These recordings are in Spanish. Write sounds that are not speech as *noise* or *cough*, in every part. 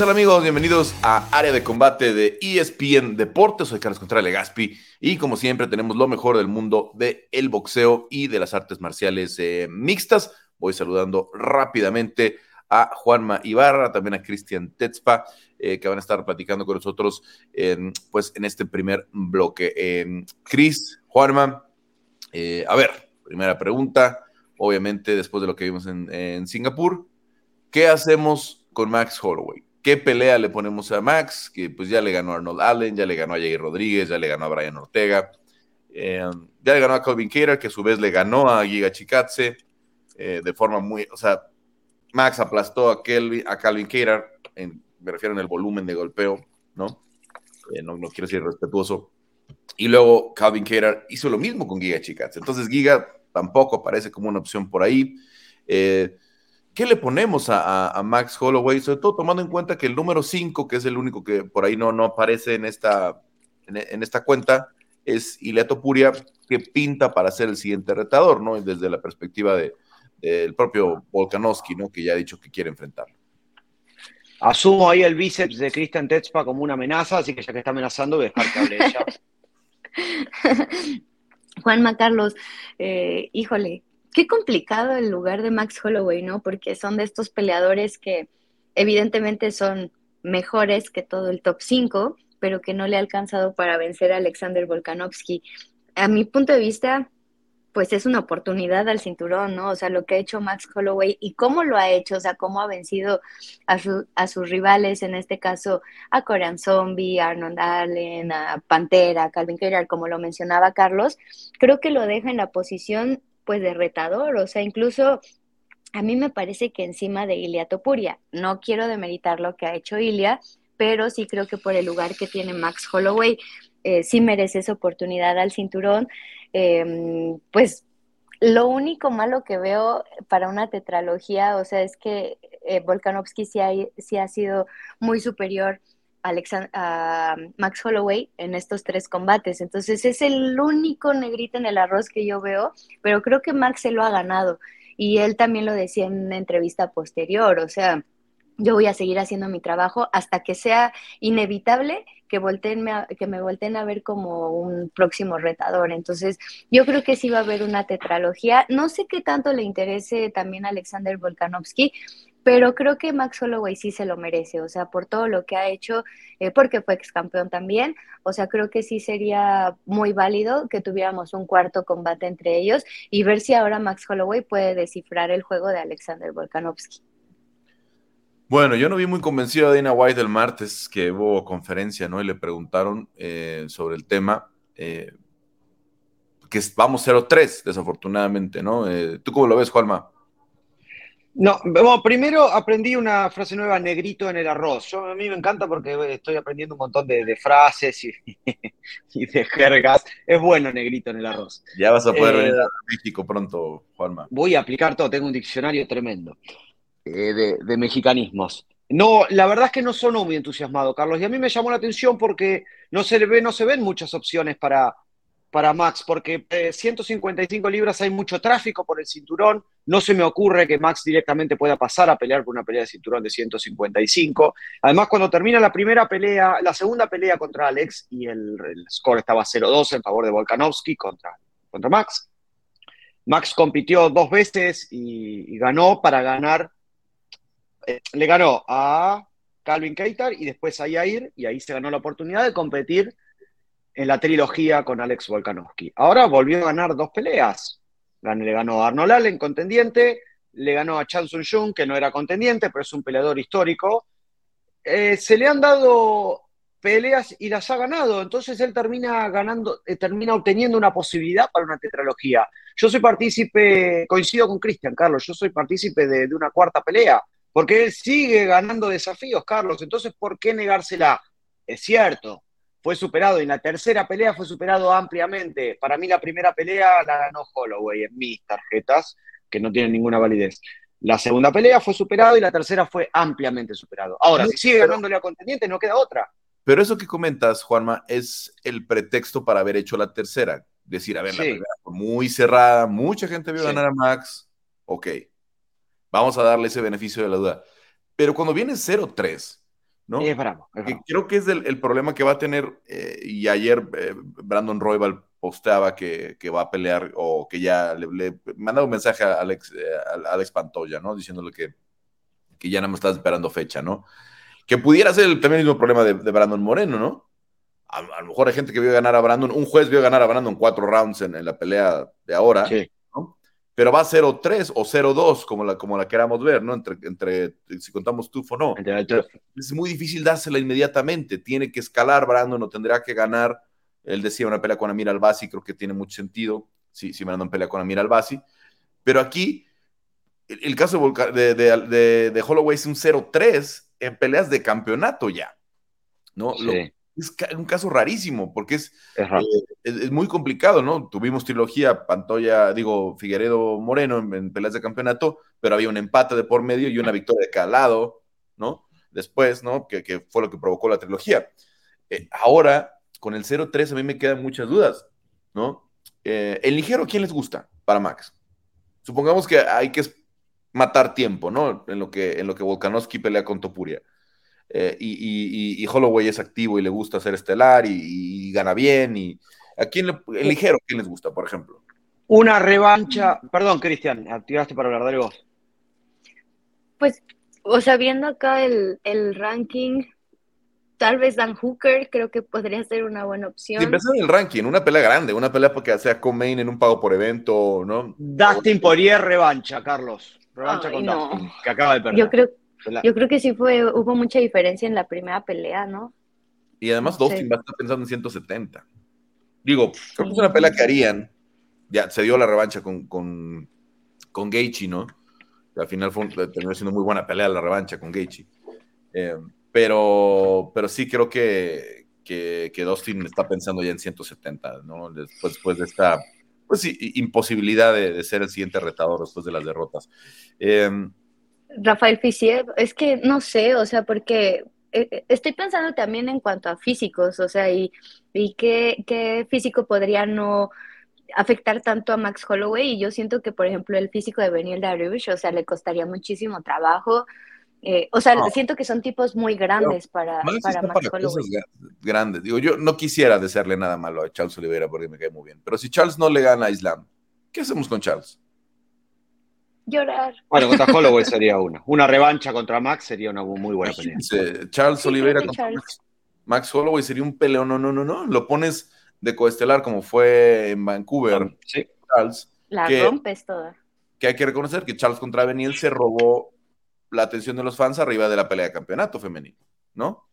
tal amigos? Bienvenidos a Área de Combate de ESPN Deportes. Soy Carlos Contreras Legaspi y como siempre tenemos lo mejor del mundo del el boxeo y de las artes marciales eh, mixtas. Voy saludando rápidamente a Juanma Ibarra, también a Cristian Tetzpa, eh, que van a estar platicando con nosotros en, pues, en este primer bloque. Eh, Cris, Juanma, eh, a ver, primera pregunta, obviamente después de lo que vimos en, en Singapur, ¿qué hacemos con Max Holloway? ¿Qué pelea le ponemos a Max? Que pues ya le ganó a Arnold Allen, ya le ganó a Jair Rodríguez, ya le ganó a Brian Ortega, ya le ganó a Calvin Cater, que a su vez le ganó a Giga Chikadze de forma muy, o sea, Max aplastó a, Calvin Cater, me refiero en el volumen de golpeo, ¿no? Eh, no, no, quiero ser respetuoso. Y luego Calvin Cater hizo lo mismo con Giga Chicas. Entonces Giga tampoco aparece como una opción por ahí. Eh, ¿Qué le ponemos a, a, a, Max Holloway? Sobre todo tomando en cuenta que el número 5, que es el único que por ahí no, no aparece en esta, en, en esta cuenta, es Ileato Puria, que pinta para ser el siguiente retador, ¿no? Desde la perspectiva de, el propio Volkanovski, ¿no? Que ya ha dicho que quiere enfrentarlo. Asumo ahí el bíceps de Christian Tetzpa como una amenaza, así que ya que está amenazando, voy a dejar que hable ella. *laughs* Juanma Carlos, eh, híjole, qué complicado el lugar de Max Holloway, ¿no? Porque son de estos peleadores que evidentemente son mejores que todo el top 5, pero que no le ha alcanzado para vencer a Alexander Volkanovski. A mi punto de vista, pues es una oportunidad al cinturón, ¿no? O sea, lo que ha hecho Max Holloway y cómo lo ha hecho, o sea, cómo ha vencido a, su, a sus rivales, en este caso a Korean Zombie, a Arnold Allen, a Pantera, a Calvin Keller, como lo mencionaba Carlos, creo que lo deja en la posición pues de retador, o sea, incluso a mí me parece que encima de Ilia Topuria, no quiero demeritar lo que ha hecho Ilia, pero sí creo que por el lugar que tiene Max Holloway, eh, sí merece esa oportunidad al cinturón. Eh, pues lo único malo que veo para una tetralogía, o sea, es que eh, Volkanovski sí sí ha, sido muy superior a, a, Max Holloway en estos tres combates. Entonces es el único negrito en el arroz que yo veo, pero creo que Max se lo ha ganado. Y él también lo decía en una entrevista posterior, o sea, yo voy a seguir haciendo mi trabajo hasta que sea inevitable que, que me volteen a ver como un próximo retador. Entonces, yo creo que sí va a haber una tetralogía. No sé qué tanto le interese también a Alexander Volkanovski, pero creo que Max Holloway sí se lo merece, o sea, por todo lo que ha hecho, eh, porque fue ex campeón también, o sea, creo que sí sería muy válido que tuviéramos un cuarto combate entre ellos y ver si ahora Max Holloway puede descifrar el juego de Alexander Volkanovski. Bueno, yo no vi muy convencido a Dana White el martes que hubo conferencia, ¿no? Y le preguntaron eh, sobre el tema, eh, que vamos 0-3, desafortunadamente, ¿no? Eh, ¿Tú cómo lo ves, Juanma? No, bueno, primero aprendí una frase nueva, negrito en el arroz. Yo, a mí me encanta porque estoy aprendiendo un montón de, de frases y, *laughs* y, de jergas. Es bueno, negrito en el arroz. Ya vas a poder venir a México pronto, Juanma. Voy a aplicar todo, tengo un diccionario tremendo. Eh, de, de, mexicanismos. No, la verdad es que no sonó muy entusiasmado, Carlos, y a mí me llamó la atención porque no se, ve, no se ven muchas opciones para, para Max, porque eh, 155 libras hay mucho tráfico por el cinturón, no se me ocurre que Max directamente pueda pasar a pelear por una pelea de cinturón de 155. Además, cuando termina la primera pelea, la segunda pelea contra Alex, y el, score estaba 0-2 en favor de Volkanovski contra, contra Max, Max compitió dos veces y, y ganó para ganar eh, le ganó a Calvin Keitar y después a Yair, y ahí se ganó la oportunidad de competir en la trilogía con Alex Volkanovski. Ahora volvió a ganar dos peleas. Le ganó a Arnold Allen, contendiente, le ganó a Chan Sung Jung, que no era contendiente, pero es un peleador histórico. Eh, se le han dado peleas y las ha ganado, entonces él termina ganando, eh, termina obteniendo una posibilidad para una tetralogía. Yo soy partícipe, coincido con Cristian, Carlos, yo soy partícipe de, de una cuarta pelea porque él sigue ganando desafíos, Carlos. Entonces, ¿por qué negársela? Es cierto, fue superado y en la tercera pelea fue superado ampliamente. Para mí la primera pelea la ganó Holloway en mis tarjetas, que no tienen ninguna validez. La segunda pelea fue superado y la tercera fue ampliamente superado. Ahora, si sigue ganándole a contendiente, no queda otra. Pero eso que comentas, Juanma, es el pretexto para haber hecho la tercera. Decir, a ver, sí. la primera fue muy cerrada, mucha gente vio sí. ganar a Max. Ok, Vamos a darle ese beneficio de la duda. Pero cuando viene 0-3, ¿no? Es bravo. creo que es el, problema que va a tener, eh, y ayer eh, Brandon Roybal posteaba que, va a pelear o que ya le, le mandaba un mensaje a Alex, eh, Alex Pantoya, ¿no? Diciéndole que, que ya no me estás esperando fecha, ¿no? Que pudiera ser el, también el mismo problema de, Brandon Moreno, ¿no? A, lo mejor hay gente que vio ganar a Brandon, un juez vio ganar a Brandon cuatro rounds en, la pelea de ahora, ¿no? Pero va a 0-3 o 0-2, como la, como la queramos ver, ¿no? Entre, entre si contamos tú o no. Es muy difícil dársela inmediatamente. Tiene que escalar Brandon, no tendrá que ganar él decía una pelea con Amir Albasi, creo que tiene mucho sentido. Sí, sí, me en pelea con Amir Albasi. Pero aquí, el, caso de, de, de, Holloway es un 0-3 en peleas de campeonato ya. ¿no? Es un caso rarísimo, porque es, eh, es, muy complicado, ¿no? Tuvimos trilogía, Pantoya, digo, Figueredo Moreno en, peleas de campeonato, pero había un empate de por medio y una victoria de cada lado, ¿no? Después, ¿no? Que, que fue lo que provocó la trilogía. Eh, ahora, con el 0-3 a mí me quedan muchas dudas, ¿no? Eh, el ligero, ¿quién les gusta para Max? Supongamos que hay que matar tiempo, ¿no? En lo que, en lo que Volkanovski pelea con Topuria. Eh, y, Holloway es activo y le gusta hacer estelar y, gana bien. Y, ¿A quién el ligero, quién les gusta, por ejemplo? Una revancha. Perdón, Cristian, activaste para hablar de vos. Pues, o sea, viendo acá el, el ranking, Tal vez Dan Hooker creo que podría ser una buena opción. empezar en el ranking, una pelea grande, una pelea porque sea con Main en un pago por evento, ¿no? Dustin Poirier revancha, Carlos. Revancha con Dustin, que acaba de perder. Yo creo, yo creo que sí fue, hubo mucha diferencia en la primera pelea, ¿no? Y además Dustin va a estar pensando en 170. Digo, creo que es una pelea que harían. Ya, se dio la revancha con, con, con Gaethje, ¿no? al final fue, terminó siendo muy buena pelea la revancha con Gaethje. Eh, pero, pero sí creo que, que, que Dustin está pensando ya en 170, ¿no? Después, de esta pues, imposibilidad de, ser el siguiente retador después de las derrotas. Em, Rafael Fisier, es que no sé, o sea, porque eh, eh, estoy pensando también en cuanto a físicos, o sea, y, y qué, qué físico podría no afectar tanto a Max Holloway y yo siento que por ejemplo el físico de Benil Dariush, o sea, le costaría muchísimo trabajo eh, o sea, siento que son tipos muy grandes para, para Max Holloway. Grandes. Digo, yo no quisiera desearle nada malo a Charles Oliveira porque me cae muy bien. Pero si Charles no le gana a Islam, ¿qué hacemos con Charles? Llorar. Bueno, contra *laughs* Holloway sería una. Una revancha contra Max sería una muy buena pelea. Charles Oliveira contra Max. Holloway sería un peleo. No, no, no, no. Lo pones de coestelar como fue en Vancouver. Sí. Charles. La rompes toda. Que hay que reconocer que Charles contra Beniel se robó la atención de los fans arriba de la pelea de campeonato femenino, ¿no?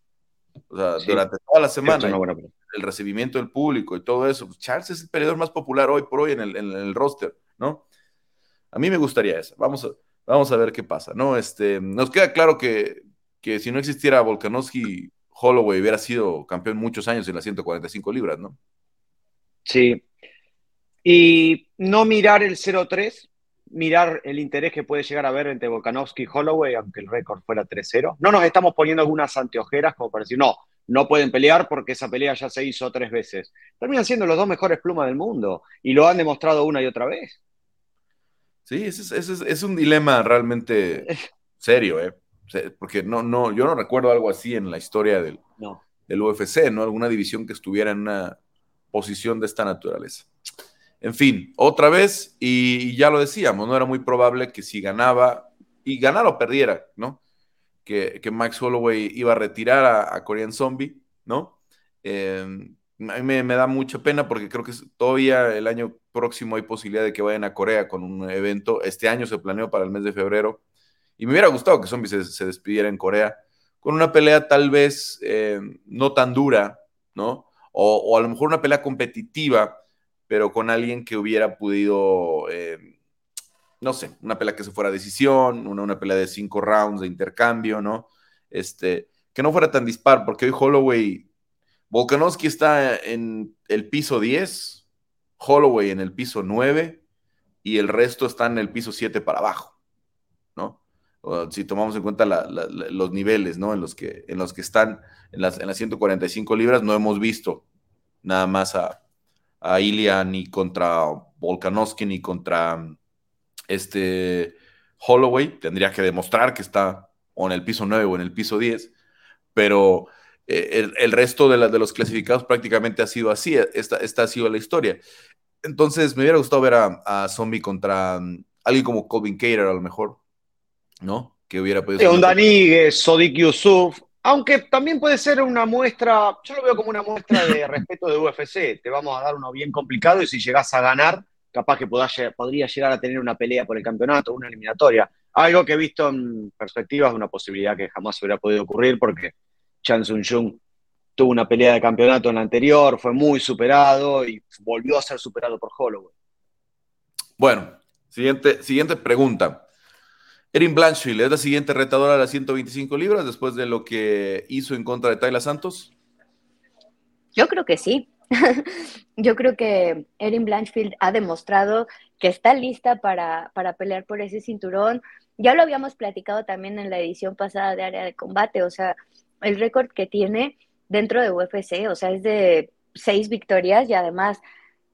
O sea, durante toda la semana, el recibimiento del público y todo eso. Charles es el peleador más popular hoy por hoy en el, roster, ¿no? A mí me gustaría eso. Vamos a, vamos a ver qué pasa, ¿no? Este, nos queda claro que, que si no existiera Volkanovski, Holloway hubiera sido campeón muchos años en las 145 libras, ¿no? Sí. Y no mirar el 0-3 mirar el interés que puede llegar a haber entre Volkanovski y Holloway, aunque el récord fuera 3-0. No nos estamos poniendo algunas anteojeras como para decir, no, no pueden pelear porque esa pelea ya se hizo tres veces. Terminan siendo los dos mejores plumas del mundo y lo han demostrado una y otra vez. Sí, ese es, un dilema realmente serio, ¿eh? Porque no, no, yo no recuerdo algo así en la historia del, del UFC, ¿no? Alguna división que estuviera en una posición de esta naturaleza. En fin, otra vez, y, ya lo decíamos, no era muy probable que si ganaba, y ganara o perdiera, ¿no? Que, Max Holloway iba a retirar a, Korean Zombie, ¿no? Em, a mí me, da mucha pena porque creo que todavía el año próximo hay posibilidad de que vayan a Corea con un evento. Este año se planeó para el mes de febrero. Y me hubiera gustado que Zombie se, despidiera en Corea con una pelea tal vez em, no tan dura, ¿no? O, o, a lo mejor una pelea competitiva pero con alguien que hubiera podido, eh, no sé, una pelea que se fuera a decisión, una, una pelea de cinco rounds de intercambio, ¿no? Este, que no fuera tan dispar, porque hoy Holloway, Volkanovski está en el piso 10, Holloway en el piso 9 y el resto está en el piso 7 para abajo, ¿no? si tomamos en cuenta los niveles, ¿no? En los que, en los que están en las, en las 145 libras, no hemos visto nada más a, a Ilya ni contra Volkanovski ni contra este Holloway. Tendría que demostrar que está o en el piso 9 o en el piso 10. pero eh, el, resto de, de, los clasificados prácticamente ha sido así, esta, esta ha sido la historia. Entonces, me hubiera gustado ver a, Zombie contra um, alguien como Colvin Cater, a lo mejor, ¿no? Que hubiera podido. un Daniguez, Sodik Yusuf, aunque también puede ser una muestra, yo lo veo como una muestra de *laughs* respeto de UFC. Te vamos a dar uno bien complicado y si llegás a ganar, capaz que podría llegar a tener una pelea por el campeonato, una eliminatoria. Algo que he visto en perspectiva es una posibilidad que jamás hubiera podido ocurrir porque Chan Sung Jung tuvo una pelea de campeonato en la anterior, fue muy superado y volvió a ser superado por Holloway. Bueno, siguiente, siguiente pregunta. Erin Blanchfield es la siguiente retadora de las 125 libras después de lo que hizo en contra de Tayla Santos. Yo creo que sí. *laughs* Yo creo que Erin Blanchfield ha demostrado que está lista para, para pelear por ese cinturón. Ya lo habíamos platicado también en la edición pasada de área de combate, o sea, el récord que tiene dentro de UFC, o sea, es de seis victorias y además,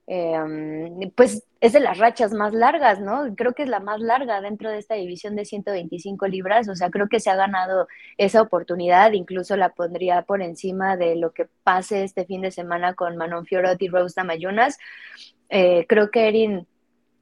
em, pues es de las rachas más largas, ¿no? Creo que es la más larga dentro de esta división de 125 libras, o sea, creo que se ha ganado esa oportunidad, incluso la pondría por encima de lo que pase este fin de semana con Manon Fiorot y Rose Damayunas. Eh, creo que Erin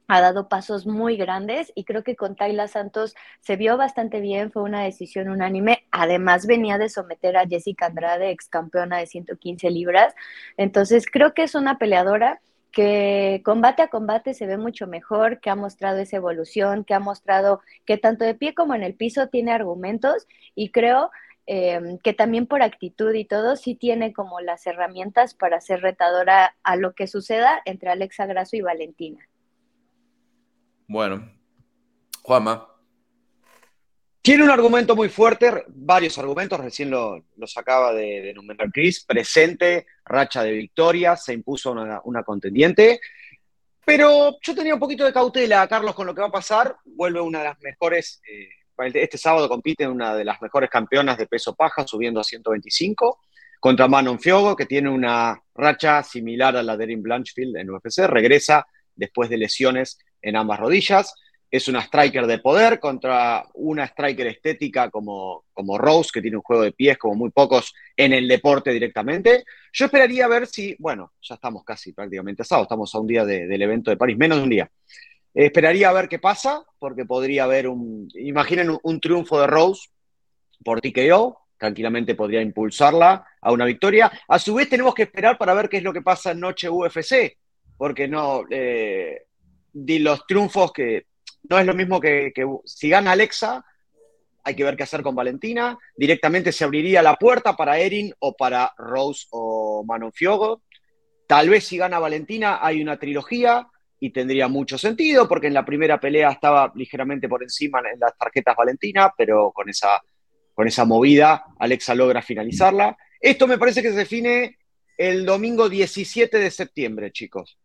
ha dado pasos muy grandes y creo que con Tayla Santos se vio bastante bien, fue una decisión unánime. Además venía de someter a Jessica Andrade, ex campeona de 115 libras. Entonces creo que es una peleadora que combate a combate se ve mucho mejor, que ha mostrado esa evolución, que ha mostrado que tanto de pie como en el piso tiene argumentos y creo em, que también por actitud y todo sí tiene como las herramientas para ser retadora a lo que suceda entre Alexa Grasso y Valentina. Bueno, Juanma. Tiene un argumento muy fuerte, varios argumentos, recién lo, sacaba de, de numerar Chris, presente, racha de victorias, se impuso una, contendiente, pero yo tenía un poquito de cautela, Carlos, con lo que va a pasar, vuelve una de las mejores, eh, este sábado compite una de las mejores campeonas de peso paja, subiendo a 125, contra Manon Fiogo, que tiene una racha similar a la de Erin Blanchfield en UFC, regresa después de lesiones en ambas rodillas. Es una striker de poder contra una striker estética como, como Rose, que tiene un juego de pies como muy pocos en el deporte directamente. Yo esperaría ver si, bueno, ya estamos casi prácticamente asados, estamos a un día del evento de París, menos de un día. esperaría ver qué pasa, porque podría haber un, imaginen un, triunfo de Rose por TKO, tranquilamente podría impulsarla a una victoria. A su vez tenemos que esperar para ver qué es lo que pasa en noche UFC, porque no, eh, los triunfos que no es lo mismo que, si gana Alexa, hay que ver qué hacer con Valentina. Directamente se abriría la puerta para Erin o para Rose o Manon Fiogo. Tal vez si gana Valentina hay una trilogía y tendría mucho sentido porque en la primera pelea estaba ligeramente por encima en las tarjetas Valentina, pero con esa, con esa movida Alexa logra finalizarla. Esto me parece que se define el domingo 17 de septiembre, chicos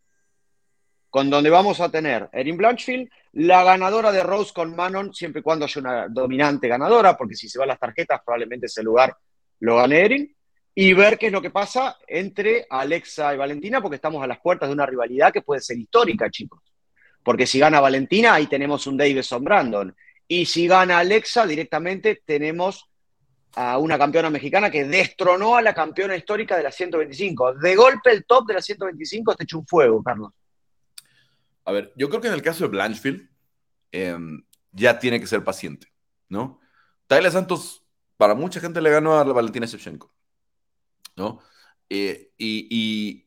con donde vamos a tener Erin Blanchfield, la ganadora de Rose con Manon, siempre y cuando haya una dominante ganadora, porque si se van las tarjetas, probablemente ese lugar lo gane Erin, y ver qué es lo que pasa entre Alexa y Valentina, porque estamos a las puertas de una rivalidad que puede ser histórica, chicos. Porque si gana Valentina, ahí tenemos un Davison Brandon. Y si gana Alexa, directamente tenemos a una campeona mexicana que destronó a la campeona histórica de la 125. De golpe el top de la 125 está hecho un fuego, Carlos. A ver, yo creo que en el caso de Blanchfield em, ya tiene que ser paciente, ¿no? Tyler Santos, para mucha gente le ganó a Valentina Shevchenko, ¿no? Eh, y,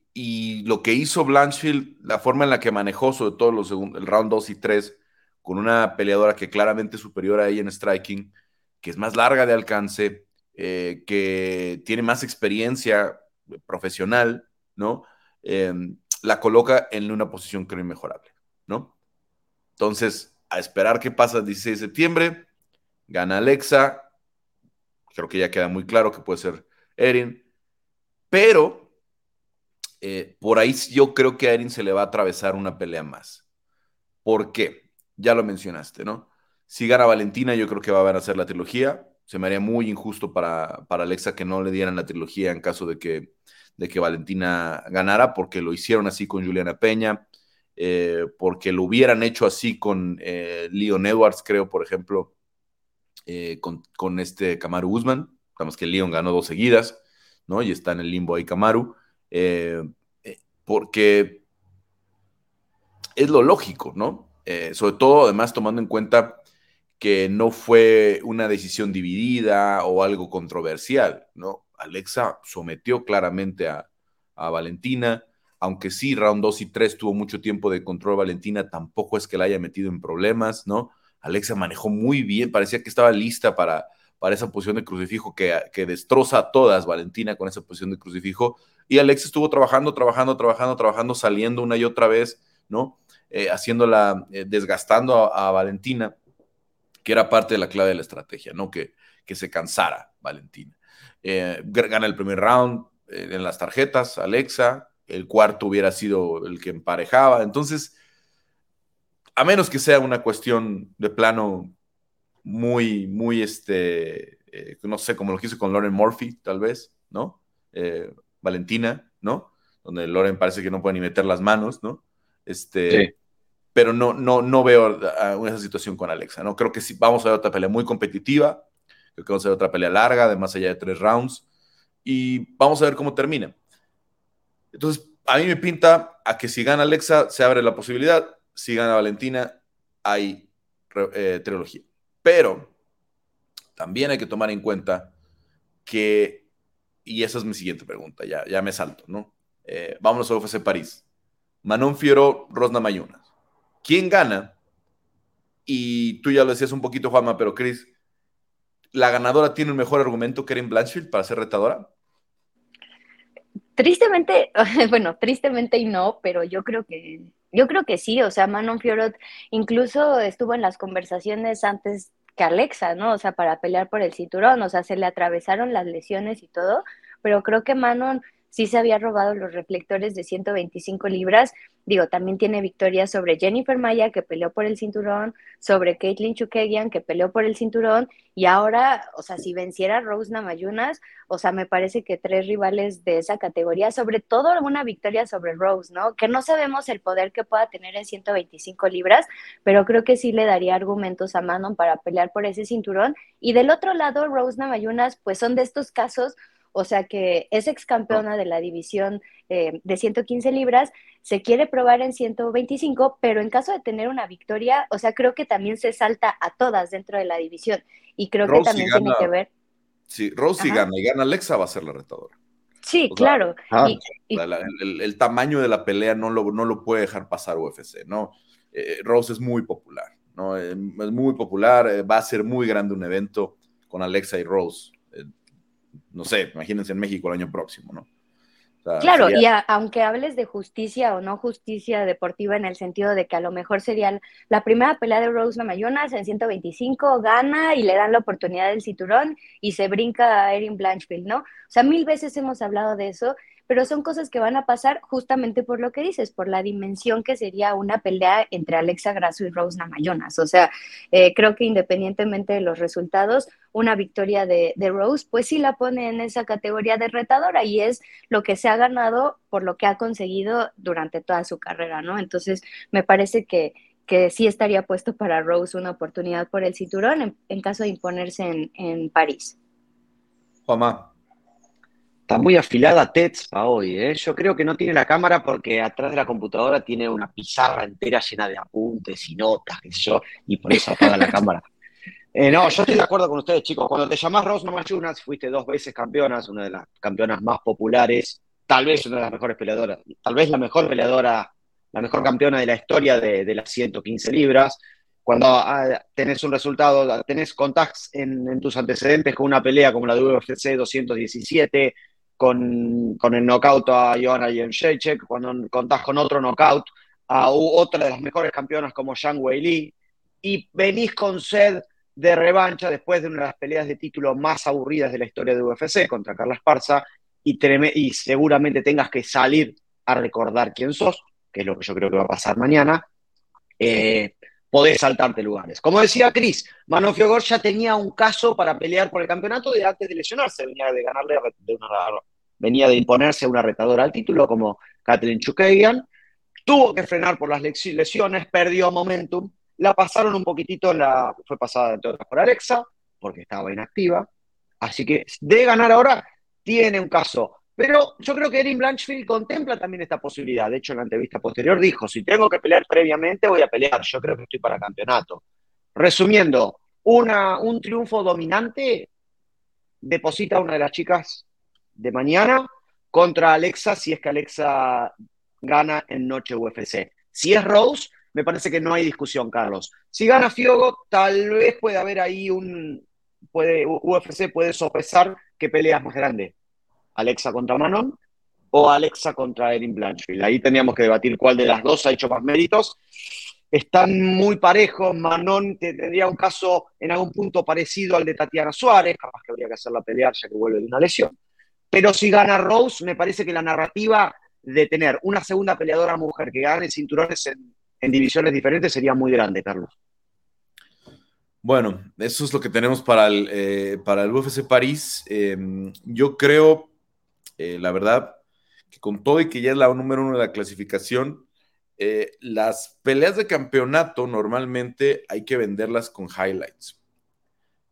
lo que hizo Blanchfield, la forma en la que manejó, sobre todo los el round 2 y 3, con una peleadora que claramente es superior a ella en striking, que es más larga de alcance, eh, que tiene más experiencia profesional, ¿no? Em, la coloca en una posición creo inmejorable, ¿no? Entonces, a esperar qué pasa el 16 de septiembre, gana Alexa, creo que ya queda muy claro que puede ser Erin, pero eh, por ahí yo creo que a Erin se le va a atravesar una pelea más. ¿Por qué? Ya lo mencionaste, ¿no? Si gana Valentina, yo creo que va a hacer la trilogía. Se me haría muy injusto para, para Alexa que no le dieran la trilogía en caso de que de que Valentina ganara, porque lo hicieron así con Juliana Peña, eh, porque lo hubieran hecho así con eh, Leon Edwards, creo, por ejemplo, eh, con, este Camaro Guzmán, Sabemos que Leon ganó dos seguidas, ¿no? Y está en el limbo ahí Kamaru, eh, porque es lo lógico, ¿no? Sobre todo, además, tomando en cuenta que no fue una decisión dividida o algo controversial, ¿no? Alexa sometió claramente a, Valentina, aunque sí, round 2 y 3 tuvo mucho tiempo de control Valentina, tampoco es que la haya metido en problemas, ¿no? Alexa manejó muy bien, parecía que estaba lista para, para esa posición de crucifijo que, que, destroza a todas Valentina con esa posición de crucifijo. Y Alexa estuvo trabajando, trabajando, trabajando, trabajando, saliendo una y otra vez, ¿no? Eh, haciéndola, eh, desgastando a, Valentina, que era parte de la clave de la estrategia, ¿no? Que, que se cansara Valentina. Eh, gana el primer round en las tarjetas, Alexa, el cuarto hubiera sido el que emparejaba. Entonces, a menos que sea una cuestión de plano muy, muy, este, eh, no sé, como lo hizo con Lauren Murphy, tal vez, ¿no? Eh, Valentina, ¿no? Donde Lauren parece que no puede ni meter las manos, ¿no? Este, Pero no, no, no veo esa situación con Alexa, ¿no? Creo que sí, vamos a ver otra pelea muy competitiva, creo que vamos a ver otra pelea larga, de más allá de tres rounds, y vamos a ver cómo termina. Entonces, a mí me pinta a que si gana Alexa, se abre la posibilidad, si gana Valentina, hay eh, trilogía. Pero también hay que tomar en cuenta que, y esa es mi siguiente pregunta, ya, ya me salto, ¿no? Eh, vámonos a UFC París. Manon Fioro, Rosna Mayunas. ¿Quién gana? Y tú ya lo decías un poquito, Juanma, pero Chris, ¿la ganadora tiene un mejor argumento que Erin Blanchfield para ser retadora? Tristemente, *laughs* bueno, tristemente y no, pero yo creo que yo creo que sí, o sea, Manon Fiorot incluso estuvo en las conversaciones antes que Alexa, ¿no? O sea, para pelear por el cinturón, o sea, se le atravesaron las lesiones y todo, pero creo que Manon sí se había robado los reflectores de 125 libras. Digo, también tiene victorias sobre Jennifer Maya, que peleó por el cinturón, sobre Caitlin Chukagian, que peleó por el cinturón, y ahora, o sea, si venciera Rose Namayunas, o sea, me parece que tres rivales de esa categoría, sobre todo una victoria sobre Rose, ¿no? Que no sabemos el poder que pueda tener en 125 libras, pero creo que sí le daría argumentos a Manon para pelear por ese cinturón. Y del otro lado, Rose Namayunas, pues son de estos casos o sea que es ex campeona de la división eh, de 115 libras, se quiere probar en 125, pero en caso de tener una victoria, o sea, creo que también se salta a todas dentro de la división. Y creo que también tiene que ver. Sí, Rose gana y gana Alexa va a ser la retadora. Sí, claro. Ah, el, tamaño de la pelea no lo, no lo puede dejar pasar UFC, ¿no? Eh, Rose es muy popular, ¿no? Eh, es muy popular, va a ser muy grande un evento con Alexa y Rose no sé, imagínense en México el año próximo, ¿no? claro, y aunque hables de justicia o no justicia deportiva en el sentido de que a lo mejor sería la primera pelea de Rose Namajunas en 125, gana y le dan la oportunidad del cinturón y se brinca a Erin Blanchfield, ¿no? O sea, mil veces hemos hablado de eso pero son cosas que van a pasar justamente por lo que dices, por la dimensión que sería una pelea entre Alexa Grasso y Rose Namayonas. O sea, eh, creo que independientemente de los resultados, una victoria de, Rose, pues sí la pone en esa categoría de retadora y es lo que se ha ganado por lo que ha conseguido durante toda su carrera, ¿no? Entonces, me parece que, que sí estaría puesto para Rose una oportunidad por el cinturón en, caso de imponerse en, en París. Juanma. Está muy afilada Tetspa hoy, ¿eh? Yo creo que no tiene la cámara porque atrás de la computadora tiene una pizarra entera llena de apuntes y notas, qué sé yo, y por eso apaga la cámara. *laughs* Eh, no, yo estoy de acuerdo con ustedes, chicos. Cuando te llamás Rose Namajunas, fuiste dos veces campeonas, una de las campeonas más populares, tal vez una de las mejores peleadoras, tal vez la mejor peleadora, la mejor campeona de la historia de, las 115 libras. Cuando ah, tenés un resultado, tenés contacts en, en, tus antecedentes con una pelea como la de UFC 217, con, con el knockout a Joanna Jędrzejczyk, cuando contás con otro knockout a otra de las mejores campeonas como Zhang Weili, y venís con sed de revancha después de una de las peleas de título más aburridas de la historia de UFC contra Carla Esparza, y, y seguramente tengas que salir a recordar quién sos, que es lo que yo creo que va a pasar mañana, eh, podés saltarte lugares. Como decía Chris, Mano Fiogor ya tenía un caso para pelear por el campeonato de antes de lesionarse, venía de ganarle de una, venía de imponerse una retadora al título como Kathleen Chukagian, tuvo que frenar por las lesiones, perdió momentum, la pasaron un poquitito, la, fue pasada entre otras por Alexa, porque estaba inactiva, Así que de ganar ahora, tiene un caso. Pero yo creo que Erin Blanchfield contempla también esta posibilidad. De hecho, en la entrevista posterior dijo, si tengo que pelear previamente, voy a pelear. Yo creo que estoy para campeonato. Resumiendo, una, un triunfo dominante deposita a una de las chicas de mañana contra Alexa si es que Alexa gana en noche UFC. Si es Rose, me parece que no hay discusión, Carlos. Si gana Fiogo, tal vez puede haber ahí un. Puede, UFC puede sopesar qué pelea es más grande. Alexa contra Manon o Alexa contra Erin Blanchfield. Ahí teníamos que debatir cuál de las dos ha hecho más méritos. Están muy parejos. Manon tendría un caso en algún punto parecido al de Tatiana Suárez, capaz que habría que hacerla pelear ya que vuelve de una lesión. Pero si gana Rose, me parece que la narrativa de tener una segunda peleadora mujer que gane cinturones en, divisiones diferentes sería muy grande, Carlos. Bueno, eso es lo que tenemos para el, eh, para el UFC París. Em, yo creo, eh, la verdad, que con todo y que ya es la número uno de la clasificación, eh, las peleas de campeonato normalmente hay que venderlas con highlights.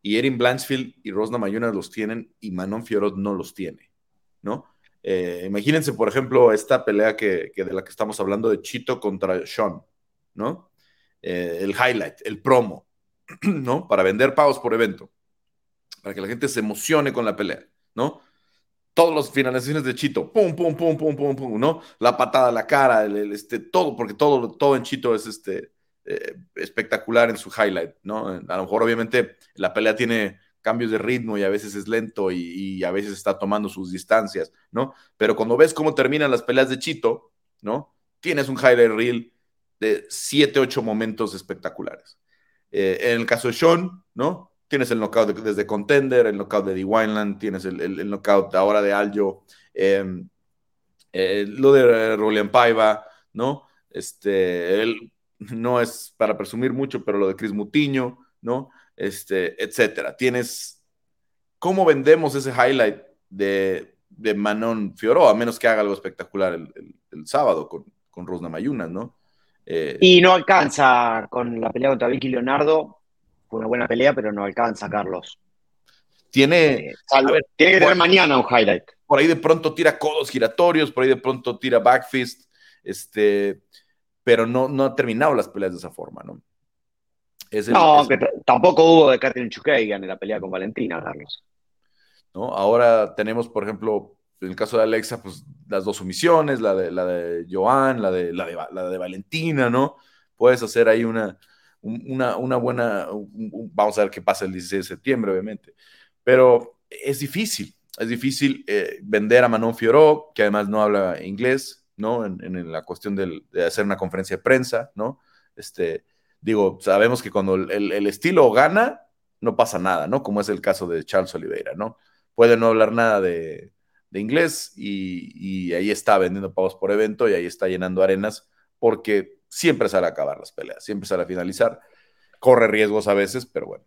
Y Erin Blanchfield y Rosna Mayuna los tienen y Manon Fiorot no los tiene, ¿no? Eh, imagínense, por ejemplo, esta pelea que, de la que estamos hablando de Chito contra Sean, ¿no? Eh, el highlight, el promo, *clears throat* ¿no? Para vender pagos por evento, para que la gente se emocione con la pelea, ¿no? Todas las finalizaciones de Chito, pum, pum, pum, pum, pum, pum, ¿no? La patada la cara, este, todo, porque todo, todo en Chito es este, eh, espectacular en su highlight, ¿no? A lo mejor, obviamente, la pelea tiene cambios de ritmo y a veces es lento y, a veces está tomando sus distancias, ¿no? Pero cuando ves cómo terminan las peleas de Chito, ¿no? Tienes un highlight reel de 7, 8 momentos espectaculares. Eh, en el caso de Sean, ¿no? Tienes el knockout desde Contender, el knockout de D. Wineland, tienes el, knockout ahora de Aljo, em, eh, lo de Rolian Paiva, ¿no? Este, él no es para presumir mucho, pero lo de Chris Mutiño, ¿no? Este, etcétera. Tienes, ¿cómo vendemos ese highlight de, de Manon Fioró, a menos que haga algo espectacular el, sábado con, con Rosna Mayunas, ¿no? Eh, y no alcanza con la pelea contra Vicky Leonardo, fue una buena pelea, pero no alcanza, Carlos. Tiene, eh, tiene que tener mañana un highlight. Por ahí de pronto tira codos giratorios, por ahí de pronto tira backfist, este, pero no, no ha terminado las peleas de esa forma, ¿no? No, tampoco hubo de Catherine Chukagan en la pelea con Valentina, Carlos. ¿No? Ahora tenemos, por ejemplo, en el caso de Alexa, pues las dos sumisiones, la de, la de Joan, la de, la, de, la de Valentina, ¿no? Puedes hacer ahí una, una, una buena, vamos a ver qué pasa el 16 de septiembre, obviamente. Pero es difícil, es difícil eh, vender a Manon Fioró, que además no habla inglés, ¿no? En, en la cuestión de hacer una conferencia de prensa, ¿no? Este, digo, sabemos que cuando el, estilo gana, no pasa nada, ¿no? Como es el caso de Charles Oliveira, ¿no? Puede no hablar nada de, inglés y, ahí está vendiendo pagos por evento y ahí está llenando arenas porque siempre sale a acabar las peleas, siempre sale a finalizar. Corre riesgos a veces, pero bueno.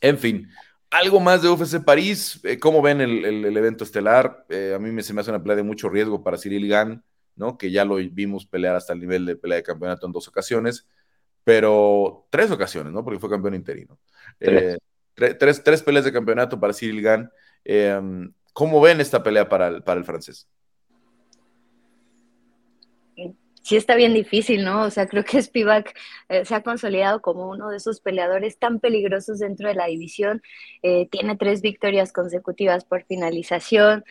En fin, algo más de UFC París. Eh, ¿Cómo ven el, evento estelar? Eh, a mí me, se me hace una pelea de mucho riesgo para Cyril Gann, ¿no? Que ya lo vimos pelear hasta el nivel de pelea de campeonato en dos ocasiones pero tres ocasiones, ¿no? Porque fue campeón interino. Tres, eh, tres, peleas de campeonato para Cyril Gann. Em, ¿Cómo ven esta pelea para el, para el francés? sí está bien difícil, ¿no? O sea, creo que Spivak eh, se ha consolidado como uno de esos peleadores tan peligrosos dentro de la división. Eh, tiene tres victorias consecutivas por finalización,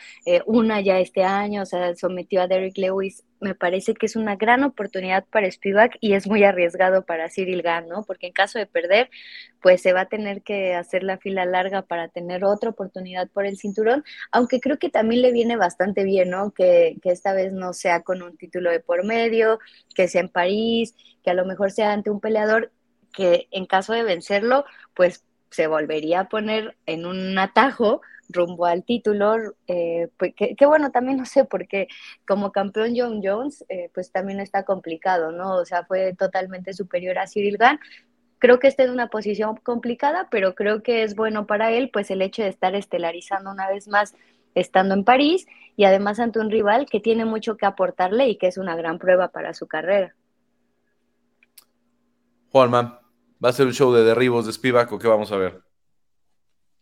una ya este año, o sea, sometió a Derek Lewis me parece que es una gran oportunidad para Spivak y es muy arriesgado para Cyril Gann, ¿no? Porque en caso de perder, pues se va a tener que hacer la fila larga para tener otra oportunidad por el cinturón, aunque creo que también le viene bastante bien, ¿no? Que, que esta vez no sea con un título de por medio, que sea en París, que a lo mejor sea ante un peleador que en caso de vencerlo, pues se volvería a poner en un atajo rumbo al título, eh, pues bueno, también no sé, porque como campeón John Jones, eh, pues también está complicado, ¿no? O sea, fue totalmente superior a Cyril Gann. Creo que está en una posición complicada, pero creo que es bueno para él, pues el hecho de estar estelarizando una vez más estando en París y además ante un rival que tiene mucho que aportarle y que es una gran prueba para su carrera. Juanma, ¿va a ser un show de derribos de Spivak o qué vamos a ver?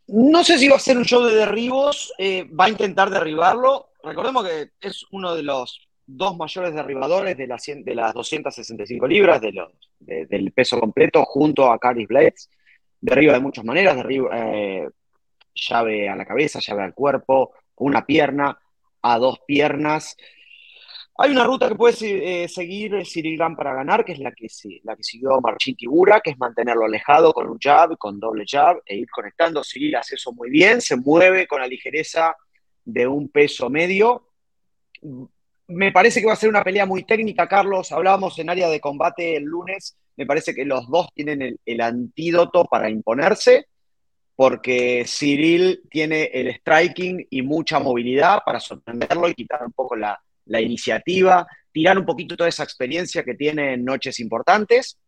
No sé si va a ser un show de derribos, eh, va a intentar derribarlo. Recordemos que es uno de los dos mayores derribadores de, de las 265 libras del peso completo junto a Caris Blades. Derriba de muchas maneras, derriba, eh, llave a la cabeza, llave al cuerpo, una pierna, a dos piernas. Hay una ruta que puede eh, seguir Cyril Gann para ganar, que es la que, la que siguió Marcin Tibura, que es mantenerlo alejado con un jab, con doble jab, e ir conectando. Cyril hace eso muy bien, se mueve con la ligereza de un peso medio. Me parece que va a ser una pelea muy técnica, Carlos. Hablábamos en área de combate el lunes. Me parece que los dos tienen el antídoto para imponerse porque Cyril tiene el striking y mucha movilidad para sorprenderlo y quitar un poco la, iniciativa, tirar un poquito toda esa experiencia que tiene en noches importantes.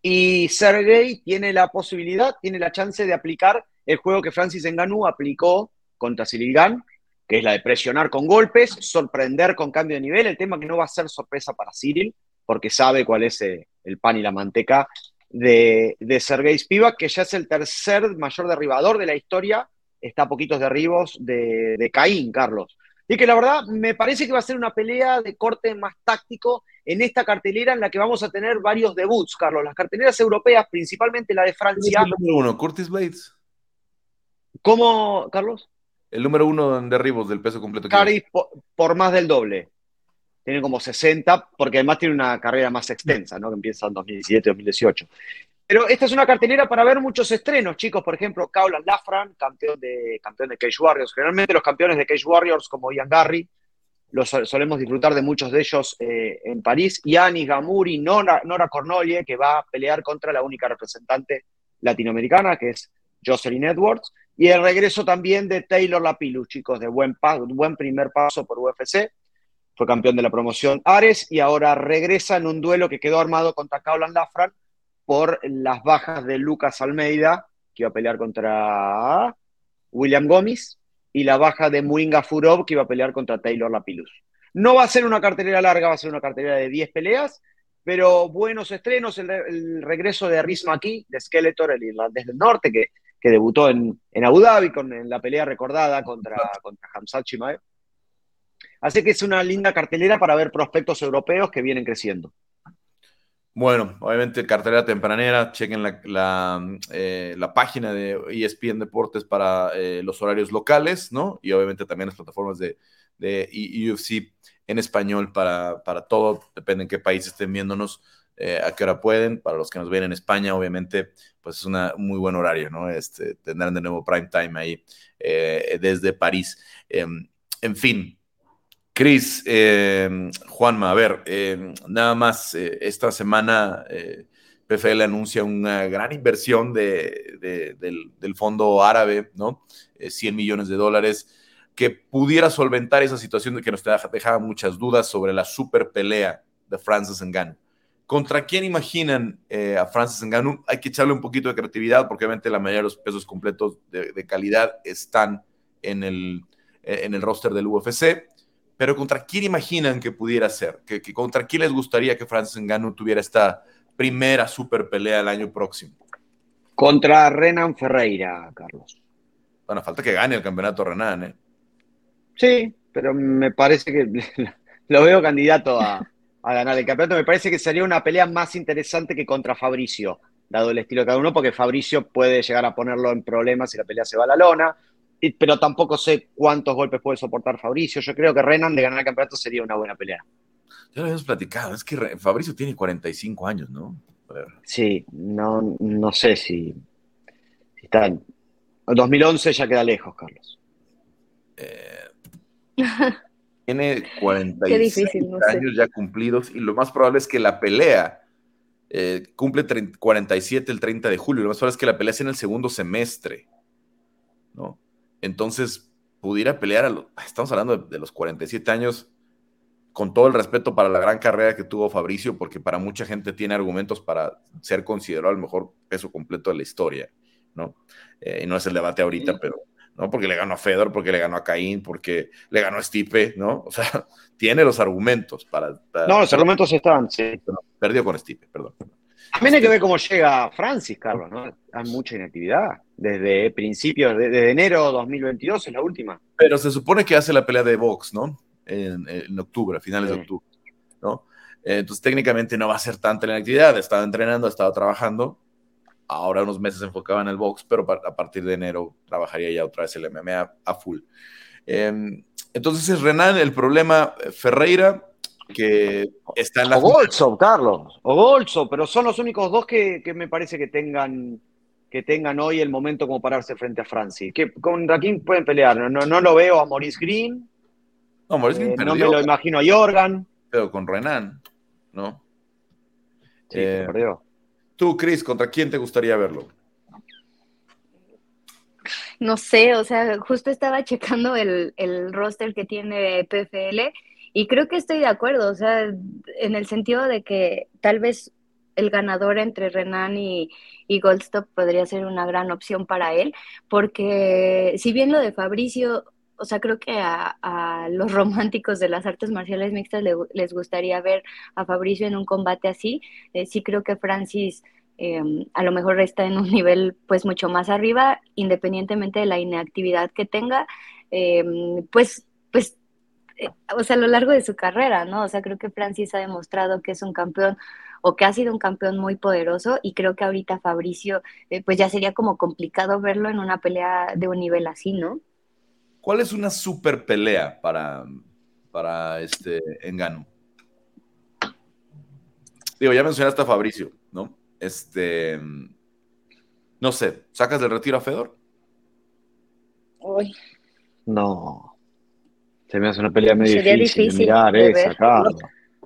Y Sergey tiene la posibilidad, tiene la chance de aplicar el juego que Francis Ngannou aplicó contra Cyril Gann, que es la de presionar con golpes, sorprender con cambio de nivel. El tema que no va a ser sorpresa para Cyril, porque sabe cuál es eh, el pan y la manteca de, de Sergei Spivak, que ya es el tercer mayor derribador de la historia, está a poquitos derribos de, de Caín, Carlos. Y que la verdad me parece que va a ser una pelea de corte más táctico en esta cartelera en la que vamos a tener varios debuts, Carlos. Las carteleras europeas, principalmente la de Francia. el número uno? Curtis Blades. ¿Cómo, Carlos? El número uno en derribos del peso completo. Cari por, más del doble tiene como 60, porque además tiene una carrera más extensa, ¿no? Que empieza en 2017, 2018. Pero esta es una cartelera para ver muchos estrenos, chicos. Por ejemplo, Kaulan Lafran, campeón de, campeón de Cage Warriors. Generalmente los campeones de Cage Warriors, como Ian Garry, los solemos disfrutar de muchos de ellos eh, en París. Yannis Gamuri, Nora, Nora Cornolie, que va a pelear contra la única representante latinoamericana, que es Jocelyn Edwards. Y el regreso también de Taylor Lapillus, chicos, de buen, buen primer paso por UFC fue campeón de la promoción Ares y ahora regresa en un duelo que quedó armado contra Kaulan Lafran por las bajas de Lucas Almeida, que iba a pelear contra William Gómez, y la baja de Muinga Furov, que iba a pelear contra Taylor Lapillus. No va a ser una cartelera larga, va a ser una cartelera de 10 peleas, pero buenos estrenos, el, regreso de Riz McKee, de Skeletor, el irlandés del norte, que, que debutó en, en, Abu Dhabi con en la pelea recordada contra, contra Hamzat Chimaev. Así que es una linda cartelera para ver prospectos europeos que vienen creciendo. Bueno, obviamente cartelera tempranera, chequen la, eh, página de ESPN Deportes para eh, los horarios locales, ¿no? Y obviamente también las plataformas de, UFC en español para, todo, depende en qué país estén viéndonos, eh, a qué hora pueden. Para los que nos ven en España, obviamente, pues es un muy buen horario, ¿no? Este, tendrán de nuevo prime time ahí desde París. Em, en fin, Cris, eh, Juanma, a ver, eh, nada más eh, esta semana PFL anuncia una gran inversión de, del, fondo árabe, ¿no? 100 millones de dólares, que pudiera solventar esa situación de que nos dejaba muchas dudas sobre la super pelea de Francis Ngannou. ¿Contra quién imaginan a Francis Ngannou? Hay que echarle un poquito de creatividad porque obviamente la mayoría de los pesos completos de, calidad están en el, en el roster del UFC pero ¿contra quién imaginan que pudiera ser? ¿Que, contra quién les gustaría que Francis Ngannou tuviera esta primera super pelea el año próximo? Contra Renan Ferreira, Carlos. Bueno, falta que gane el campeonato Renan, ¿eh? Sí, pero me parece que *laughs* lo veo candidato a, ganar el campeonato. Me parece que sería una pelea más interesante que contra Fabricio, dado el estilo de cada uno, porque Fabricio puede llegar a ponerlo en problemas si la pelea se va a la lona pero tampoco sé cuántos golpes puede soportar Fabricio. Yo creo que Renan de ganar el campeonato sería una buena pelea. Ya lo habíamos platicado, es que Fabricio tiene 45 años, ¿no? Sí, no, no sé si, está en 2011 ya queda lejos, Carlos. Eh, tiene *laughs* 46 años ya cumplidos y lo más probable es que la pelea eh, cumple 47 el 30 de julio. Lo más probable es que la pelea sea en el segundo semestre, ¿no? Entonces, pudiera pelear, a estamos hablando de, los 47 años, con todo el respeto para la gran carrera que tuvo Fabricio, porque para mucha gente tiene argumentos para ser considerado el mejor peso completo de la historia, ¿no? Eh, y no es el debate ahorita, pero, ¿no? Porque le ganó a Fedor, porque le ganó a Caín, porque le ganó a Stipe, ¿no? O sea, *laughs* tiene los argumentos para... no, los argumentos están, sí. perdió con Stipe, perdón. También hay que ver cómo llega Francis, Carlos, ¿no? Hay mucha inactividad. Desde principios, de, desde enero 2022 es la última. Pero se supone que hace la pelea de box, ¿no? En, octubre, a finales de octubre, ¿no? Entonces técnicamente no va a ser tanta la inactividad. Estaba entrenando, estaba trabajando. Ahora unos meses se enfocaba en el box, pero a partir de enero trabajaría ya otra vez el MMA a full. Em, entonces es Renan el problema. Ferreira, que está en la. O Golso, Carlos, o Golso, pero son los únicos dos que, me parece que tengan, que tengan hoy el momento como pararse frente a Francis. Que, ¿Contra quién pueden pelear? No, no, lo veo a Maurice Green. No, Maurice Green eh, No me lo imagino a Jorgan. Pero con Renan, ¿no? Sí, eh, perdió. Tú, Chris, ¿contra quién te gustaría verlo? No sé, o sea, justo estaba checando el, el roster que tiene PFL y creo que estoy de acuerdo, o sea, en el sentido de que tal vez el ganador entre Renan y, y Goldstop podría ser una gran opción para él, porque si bien lo de Fabricio, o sea, creo que a, los *laughs* románticos de las artes marciales mixtas les gustaría ver a Fabricio en un combate así, eh, sí creo que Francis... Em, a lo mejor está en un nivel pues mucho más arriba, independientemente de la inactividad que tenga, em, pues, pues o sea, a lo largo de su carrera, ¿no? O sea, creo que Francis ha demostrado que es un campeón o que ha sido un campeón muy poderoso y creo que ahorita Fabricio, eh, pues ya sería como complicado verlo en una pelea de un nivel así, ¿no? ¿Cuál es una super pelea para, para este Engano? Digo, ya mencionaste a Fabricio, ¿no? Este, no sé, ¿sacas del retiro a Fedor? Uy. No. Se me hace una pelea medio difícil, de mirar, de,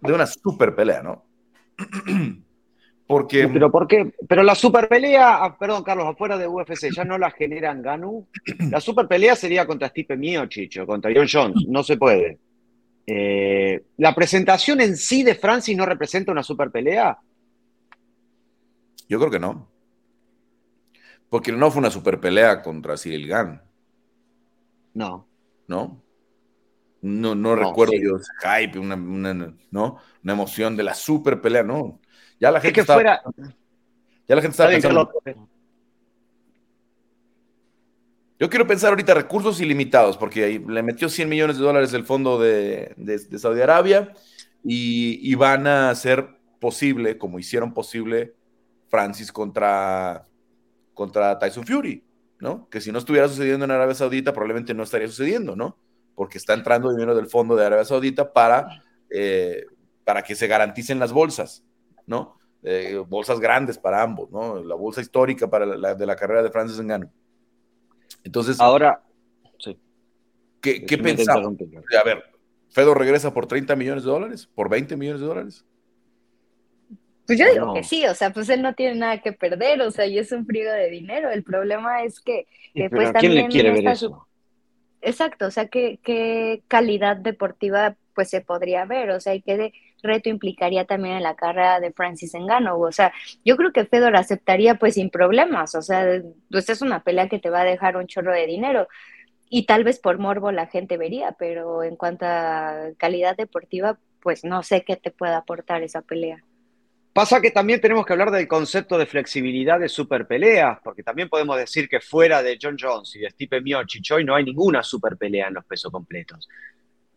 de una super pelea, ¿no? *clears throat* Porque. pero ¿por qué? Pero la super pelea, ah, perdón, Carlos, afuera de UFC, ya no la generan Ganu. La super pelea sería contra Stipe Miocic o contra John Jones. No se puede. Eh, ¿La presentación en sí de Francis no representa una super pelea? Yo creo que no. Porque no fue una super pelea contra Cyril Gann. No. ¿No? No, no, recuerdo yo ese hype, una, ¿no? una emoción de la super pelea, no. Ya la gente que fuera... Ya la gente está pensando. Yo quiero pensar ahorita recursos ilimitados, porque le metió 100 millones de dólares el fondo de, Saudi Arabia y, y, van a hacer posible, como hicieron posible Francis contra, contra Tyson Fury, ¿no? Que si no estuviera sucediendo en Arabia Saudita, probablemente no estaría sucediendo, ¿no? Porque está entrando dinero del fondo de Arabia Saudita para, eh, para que se garanticen las bolsas, ¿no? Eh, bolsas grandes para ambos, ¿no? La bolsa histórica para la, de la carrera de Francis Ngannou. Entonces, ahora, sí. ¿qué, qué pensamos? A ver, ¿Fedo regresa por 30 millones de dólares? ¿Por 20 millones de dólares? Pues yo digo que sí, o sea, pues él no tiene nada que perder, o sea, y es un frío de dinero. El problema es que, pues, ¿a quién le quiere ver eso? Exacto, o sea, ¿qué, calidad deportiva pues se podría ver, o sea, y qué reto implicaría también en la carrera de Francis Engano, o sea, yo creo que Fedor aceptaría pues sin problemas, o sea, pues es una pelea que te va a dejar un chorro de dinero. Y tal vez por morbo la gente vería, pero en cuanto a calidad deportiva, pues no sé qué te pueda aportar esa pelea. Pasa que también tenemos que hablar del concepto de flexibilidad de super peleas, porque también podemos decir que fuera de John Jones y de Stipe Miocic hoy no hay ninguna super pelea en los pesos completos.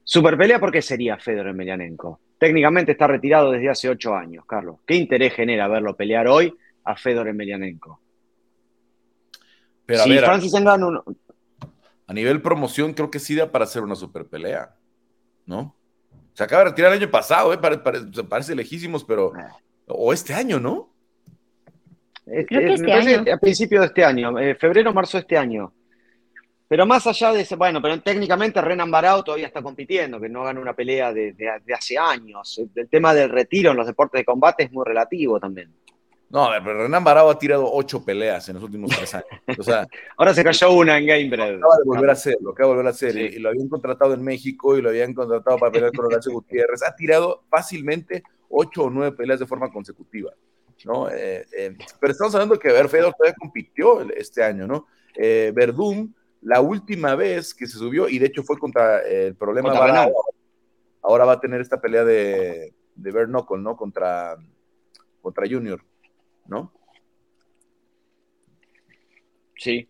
Super pelea, ¿por qué sería Fedor Emelianenko? Técnicamente está retirado desde hace ocho años, Carlos. ¿Qué interés genera verlo pelear hoy a Fedor Emelianenko? Pero a ver, Francis A nivel promoción, creo que sí da para hacer una super pelea, ¿no? Se acaba de retirar el año pasado, ¿eh? parece lejísimos, pero ah. O este año, ¿no? Creo que este año. A principio de este año, eh, febrero, marzo de este año. Pero más allá de ese, bueno, pero técnicamente Renan Barao todavía está compitiendo, que no gana una pelea de, hace años. El tema del retiro en los deportes de combate es muy relativo también. No, a ver, pero Renan Barao ha tirado ocho peleas en los últimos tres años. O sea, *laughs* Ahora se cayó una en Gamebred. Acaba de volver a hacerlo, acaba de volver a hacer. Y, lo habían contratado en México y lo habían contratado para pelear con Horacio Gutiérrez. Ha tirado fácilmente ocho o nueve peleas de forma consecutiva, ¿no? Eh, eh, pero estamos hablando que ver, Fedor todavía compitió este año, ¿no? Eh, Verdún, la última vez que se subió, y de hecho fue contra el problema ahora va a tener esta pelea de, de Knuckle, ¿no? Contra, contra Junior. ¿no? Sí.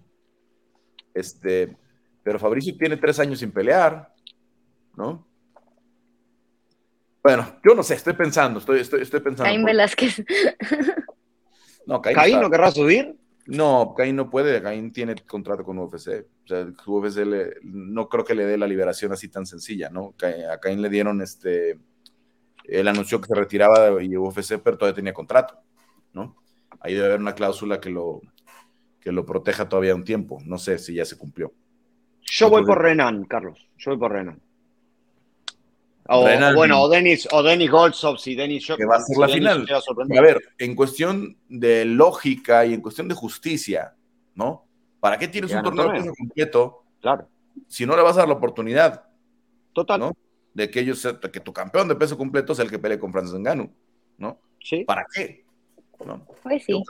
Este, pero Fabricio tiene tres años sin pelear, ¿no? Bueno, yo no sé, estoy pensando, estoy, estoy, estoy pensando. Caín Velázquez. *laughs* No, Caín, ¿Caín no querrá subir? No, Caín no puede, Caín tiene contrato con UFC. O sea, UFC no creo que le dé la liberación así tan sencilla, ¿no? A Caín le dieron este. Él anunció que se retiraba de UFC, pero todavía tenía contrato, ¿no? Ahí debe haber una cláusula que lo, que lo proteja todavía un tiempo. No sé si ya se cumplió. Yo voy por Renan, Carlos. Yo voy por Renan. O, bueno, o Denis, o Denis Goldsov, si Denis Que va a ser la final. A ver, en cuestión de lógica y en cuestión de justicia, ¿no? ¿Para qué tienes un torneo de completo? Claro. Si no le vas a dar la oportunidad. Total. ¿no? De que ellos, que tu campeón de peso completo sea el que pelee con Francis Ngannou, ¿no? Sí. ¿Para qué? Pues sí. Yo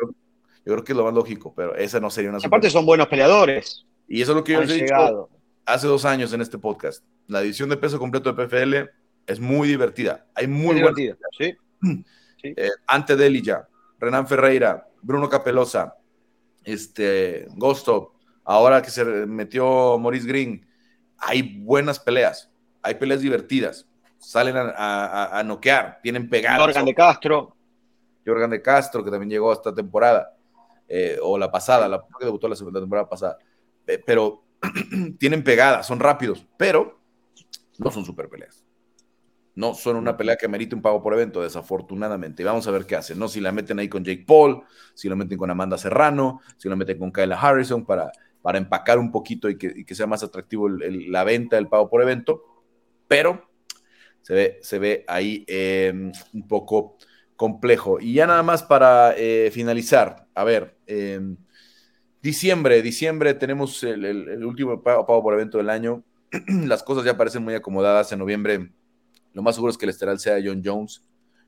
creo, que es lo más lógico, pero esa no sería una. Aparte son buenos peleadores. Y eso es lo que yo les he dicho hace dos años en este podcast. La edición de peso completo de PFL es muy divertida. Hay muy, muy divertida, *clears throat* sí. Eh, ante de ya, Renan Ferreira, Bruno Capelosa, este, Gosto, ahora que se metió Maurice Green, hay buenas peleas, hay peleas divertidas, salen a, noquear, tienen pegadas. Jorgan de Castro. Jorgan de Castro, que también llegó esta temporada, eh, o la pasada, la que debutó la segunda temporada pasada, eh, pero *clears throat* tienen pegadas, son rápidos, pero no son super peleas. No son una pelea que merite un pago por evento, desafortunadamente. Y vamos a ver qué hacen, ¿no? Si la meten ahí con Jake Paul, si la meten con Amanda Serrano, si la meten con Kayla Harrison para, para empacar un poquito y que, sea más atractivo la venta del pago por evento. Pero se ve, se ve ahí em, un poco complejo. Y ya nada más para eh, finalizar, a ver, em, diciembre, diciembre tenemos el, último pago, pago por evento del año. *clears throat* Las cosas ya parecen muy acomodadas. En noviembre lo más seguro es que el esteral sea John Jones.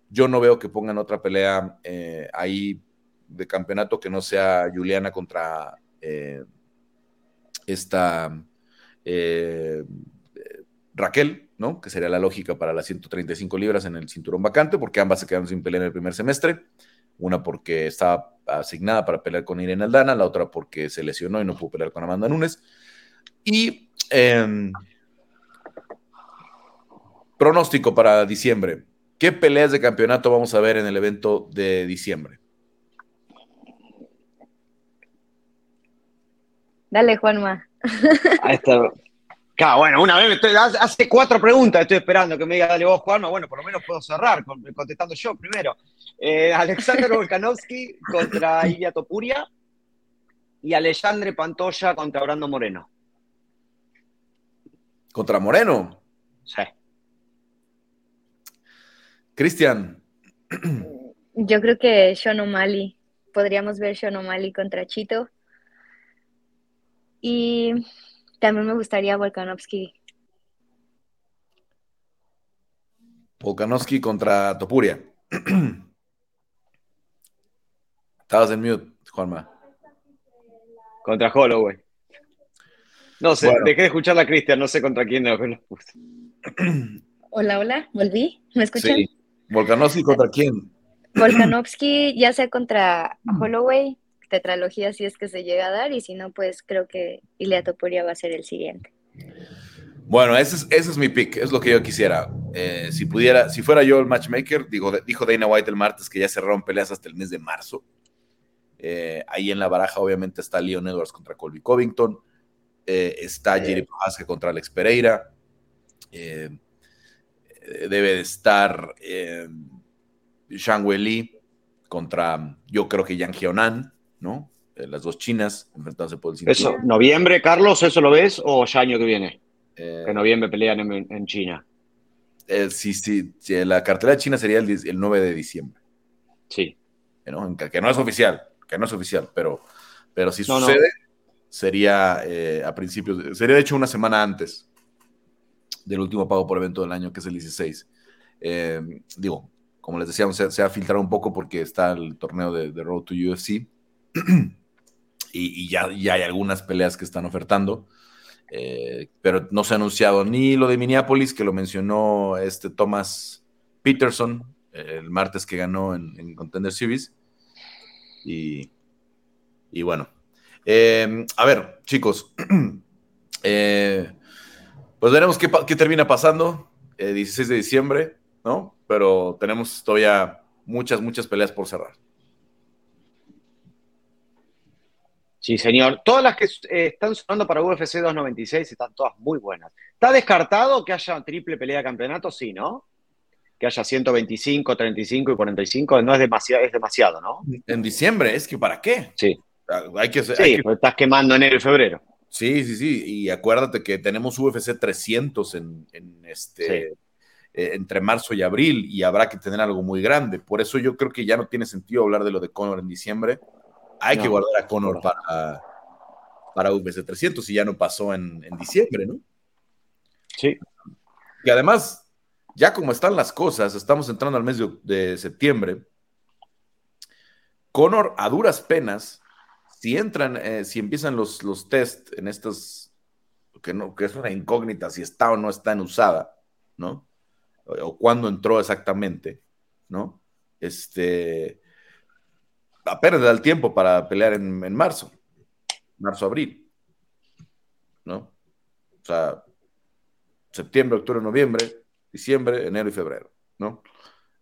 Yo no veo que pongan otra pelea eh, ahí de campeonato que no sea Juliana contra eh, esta eh, Raquel, ¿no? Que sería la lógica para las 135 libras en el cinturón vacante, porque ambas se quedaron sin pelear en el primer semestre. Una porque estaba asignada para pelear con Irene Aldana, la otra porque se lesionó y no pudo pelear con Amanda Nunes. Y em, Pronóstico para diciembre. ¿Qué peleas de campeonato vamos a ver en el evento de diciembre? Dale, Juanma. Ahí está. Claro, bueno, una vez estoy, hace cuatro preguntas estoy esperando que me diga dale vos, Juanma. Bueno, por lo menos puedo cerrar contestando yo primero. Eh, Alexander Volkanovski *laughs* contra Ilya Topuria y Alexandre Pantoya contra Brando Moreno. ¿Contra Moreno? Sí. Cristian. Yo creo que Sean O'Malley. Podríamos ver Sean O'Malley contra Chito. Y también me gustaría Volkanovski. Volkanovski contra Topuria. *clears throat* Estabas en mute, Juanma. Contra Holloway. No sé, dejé de escuchar a Cristian, no sé contra quién. *clears throat* Hola, hola, volví. ¿Me escuchan? Sí. ¿Volkanovski contra quién? Volkanovski, ya sea contra Holloway, tetralogía si es que se llega a dar, y si no, pues creo que Ilia Topuria va a ser el siguiente. Bueno, ese es, ese es mi pick, es lo que yo quisiera. Eh, si pudiera, si fuera yo el matchmaker, digo, dijo Dana White el martes que ya cerraron peleas hasta el mes de marzo. Eh, ahí en la baraja, obviamente, está Leon Edwards contra Colby Covington, eh, está Jerry Prohaska contra Alex Pereira. Debe de estar eh, Shang Wei contra, yo creo que Yang Hionan, ¿no? Eh, las dos chinas enfrentándose por el cinturón. Eso, ¿noviembre, Carlos, eso lo ves o ya año que viene? Eh, que noviembre pelean en, China. Eh, sí, sí, la cartelera de China sería el, 9 de diciembre. Sí. Que, no es oficial, que no es oficial, pero, pero si sucede, sería a principios, sería de hecho una semana antes del último pago por evento del año, que es el 16. Eh, digo, como les decíamos, se, ha filtrado un poco porque está el torneo de, Road to UFC *clears throat* y, ya, ya, hay algunas peleas que están ofertando, eh, pero no se ha anunciado ni lo de Minneapolis, que lo mencionó este Thomas Peterson el martes que ganó en, Contender Series, Y, y bueno. Eh, a ver, chicos. *clears throat* Eh, pues veremos qué, qué termina pasando. 16 de diciembre, ¿no? Pero tenemos todavía muchas, muchas peleas por cerrar. Sí, señor. Todas las que eh, están sonando para UFC 296 están todas muy buenas. ¿Está descartado que haya triple pelea de campeonato? Sí, ¿no? Que haya 125, 35 y 45. No es demasiado, es demasiado, ¿no? En diciembre, es que ¿para qué? Sí. Ah, hay que, sí, pues estás quemando enero y febrero. Sí, sí, sí. Y acuérdate que tenemos UFC 300 en, en este. Eh, entre marzo y abril y habrá que tener algo muy grande. Por eso yo creo que ya no tiene sentido hablar de lo de Conor en diciembre. Hay que guardar a Conor para, para UFC 300 y ya no pasó en, diciembre, ¿no? Sí. Y además, ya como están las cosas, estamos entrando al mes de, septiembre. Conor, a duras penas, si entran, eh, si empiezan los, los test en estas, que, no, que es una incógnita si está o no está en usada, ¿no? o cuándo entró exactamente, ¿no? Este, apenas da el tiempo para pelear en, marzo, marzo-abril, ¿no? O sea, septiembre, octubre, noviembre, diciembre, enero y febrero, ¿no?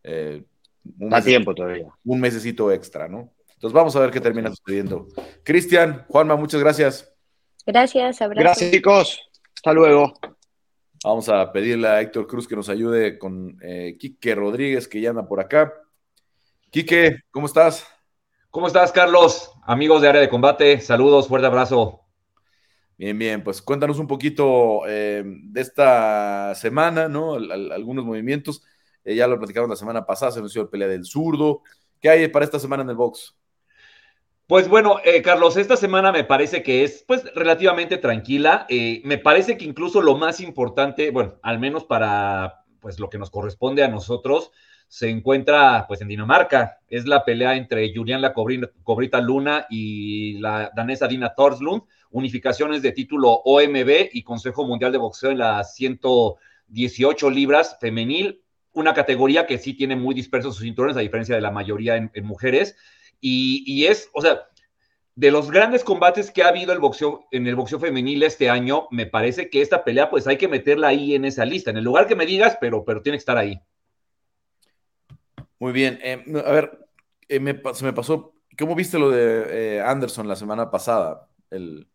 Eh, da tiempo todavía. Un mesecito extra, ¿no? Entonces vamos a ver qué termina sucediendo. Cristian, Juanma, muchas gracias. Gracias, abrazo. Gracias, chicos. Hasta luego. Vamos a pedirle a Héctor Cruz que nos ayude con eh, Quique Rodríguez, que ya anda por acá. Quique, ¿cómo estás? ¿Cómo estás, Carlos? Amigos de área de combate, saludos, fuerte abrazo. Bien, bien, pues cuéntanos un poquito eh, de esta semana, ¿no? algunos movimientos. Eh, ya lo platicaron la semana pasada, se anunció el pelea del zurdo. ¿Qué hay para esta semana en el box? Pues bueno, eh, Carlos, esta semana me parece que es pues relativamente tranquila. Eh, me parece que incluso lo más importante, bueno, al menos para pues lo que nos corresponde a nosotros, se encuentra pues en Dinamarca. Es la pelea entre Julián La Cobrita Luna y la danesa Dina Torslund, unificaciones de título OMB y Consejo Mundial de Boxeo en las 118 libras femenil, una categoría que sí tiene muy dispersos sus cinturones, a diferencia de la mayoría en mujeres. Y, es, o sea, de los grandes combates que ha habido el boxeo, en el boxeo femenil este año, me parece que esta pelea, pues hay que meterla ahí en esa lista, en el lugar que me digas, pero, pero tiene que estar ahí. Muy bien. Eh, a ver, eh, se me pasó, ¿cómo viste lo de eh, Anderson la semana pasada? El...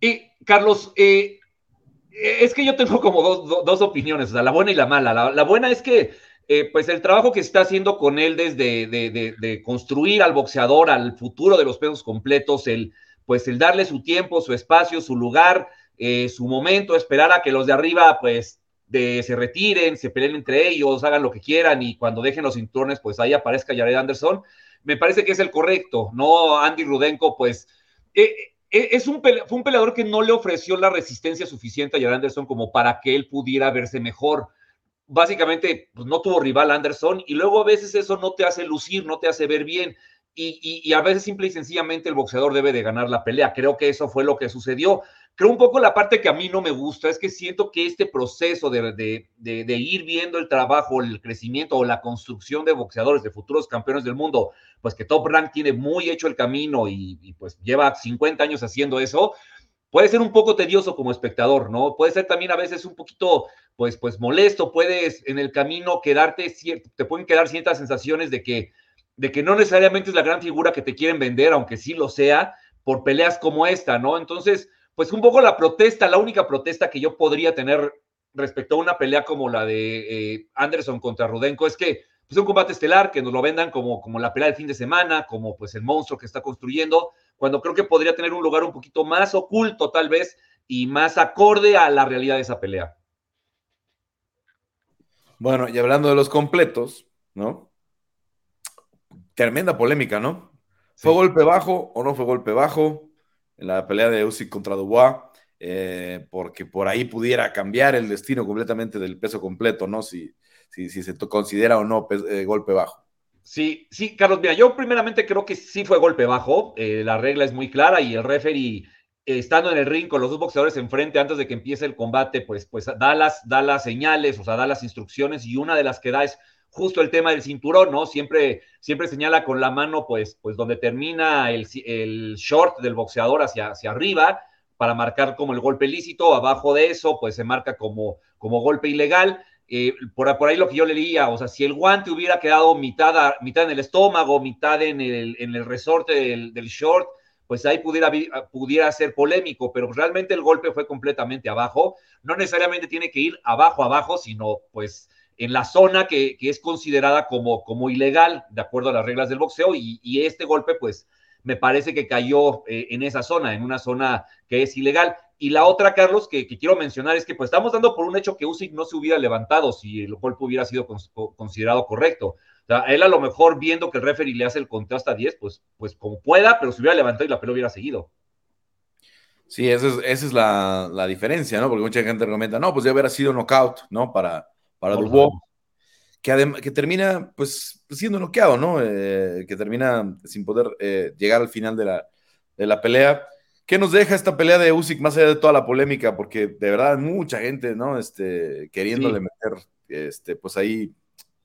Y, Carlos, es que yo tengo como dos, opiniones, o sea, la buena y la mala. la buena es que eh, pues el trabajo que está haciendo con él desde de, construir al boxeador al futuro de los pesos completos, el pues el darle su tiempo, su espacio, su lugar, eh, su momento, esperar a que los de arriba pues se retiren, se peleen entre ellos, hagan lo que quieran y cuando dejen los cinturones pues ahí aparezca Jared Anderson, me parece que es el correcto, ¿no? Andy Rudenko pues... Eh, es un fue un peleador que no le ofreció la resistencia suficiente a Jared Anderson como para que él pudiera verse mejor básicamente pues, no tuvo rival Anderson y luego a veces eso no te hace lucir, no te hace ver bien. Y, a veces simple y sencillamente el boxeador debe de ganar la pelea. Creo que eso fue lo que sucedió. Creo un poco la parte que a mí no me gusta es que siento que este proceso de, ir viendo el trabajo, el crecimiento o la construcción de boxeadores, de futuros campeones del mundo, pues que Top Rank tiene muy hecho el camino y, y pues lleva 50 años haciendo eso, puede ser un poco tedioso como espectador, ¿no? Puede ser también a veces un poquito, pues, pues molesto, puedes en el camino quedarte, te pueden quedar ciertas sensaciones de que, de que no necesariamente es la gran figura que te quieren vender, aunque sí lo sea, por peleas como esta, ¿no? Entonces, pues un poco la protesta, la única protesta que yo podría tener respecto a una pelea como la de eh, Anderson contra Rudenko es que pues un combate estelar, que nos lo vendan como, como la pelea del fin de semana, como pues el monstruo que está construyendo, cuando creo que podría tener un lugar un poquito más oculto tal vez y más acorde a la realidad de esa pelea. Bueno, y hablando de los completos, ¿no? Tremenda polémica, ¿no? ¿Fue golpe bajo o no fue golpe bajo en la pelea de Usyk contra Dubois? Eh, porque por ahí pudiera cambiar el destino completamente del peso completo, ¿no? Si, si, si se considera o no eh, golpe bajo. Sí, sí, Carlos, mira, yo primeramente creo que sí fue golpe bajo, eh, la regla es muy clara y el referee estando en el ring con los dos boxeadores enfrente antes de que empiece el combate, pues, pues da, las, da las señales, o sea, da las instrucciones y una de las que da es justo el tema del cinturón, ¿no? Siempre, siempre señala con la mano, pues, pues donde termina el, el short del boxeador hacia, hacia arriba para marcar como el golpe lícito, abajo de eso, pues se marca como, como golpe ilegal. Eh, por, por, ahí lo que yo le leía, o sea, si el guante hubiera quedado mitad, mitad en el estómago, mitad en el, en el resorte del, short, pues ahí pudiera, pudiera ser polémico, pero realmente el golpe fue completamente abajo. No necesariamente tiene que ir abajo, abajo, sino pues en la zona que, es considerada como, como ilegal, de acuerdo a las reglas del boxeo, y, y este golpe pues me parece que cayó eh, en esa zona, en una zona que es ilegal. Y la otra, Carlos, que, que, quiero mencionar es que pues estamos dando por un hecho que Usyk no se hubiera levantado si el golpe hubiera sido considerado correcto. O sea, él a lo mejor viendo que el referee le hace el conteo hasta 10, pues, pues como pueda, pero se hubiera levantado y la pelota hubiera seguido. Sí, esa es, esa es la, la, diferencia, ¿no? Porque mucha gente comenta, no, pues ya hubiera sido knockout, ¿no? Para, para Dubois, que, que, termina, pues, siendo noqueado, ¿no? Eh, que termina sin poder eh, llegar al final de la, de la pelea. ¿Qué nos deja esta pelea de Usyk más allá de toda la polémica? Porque de verdad mucha gente, ¿no? Este, queriéndole sí. meter, este, pues ahí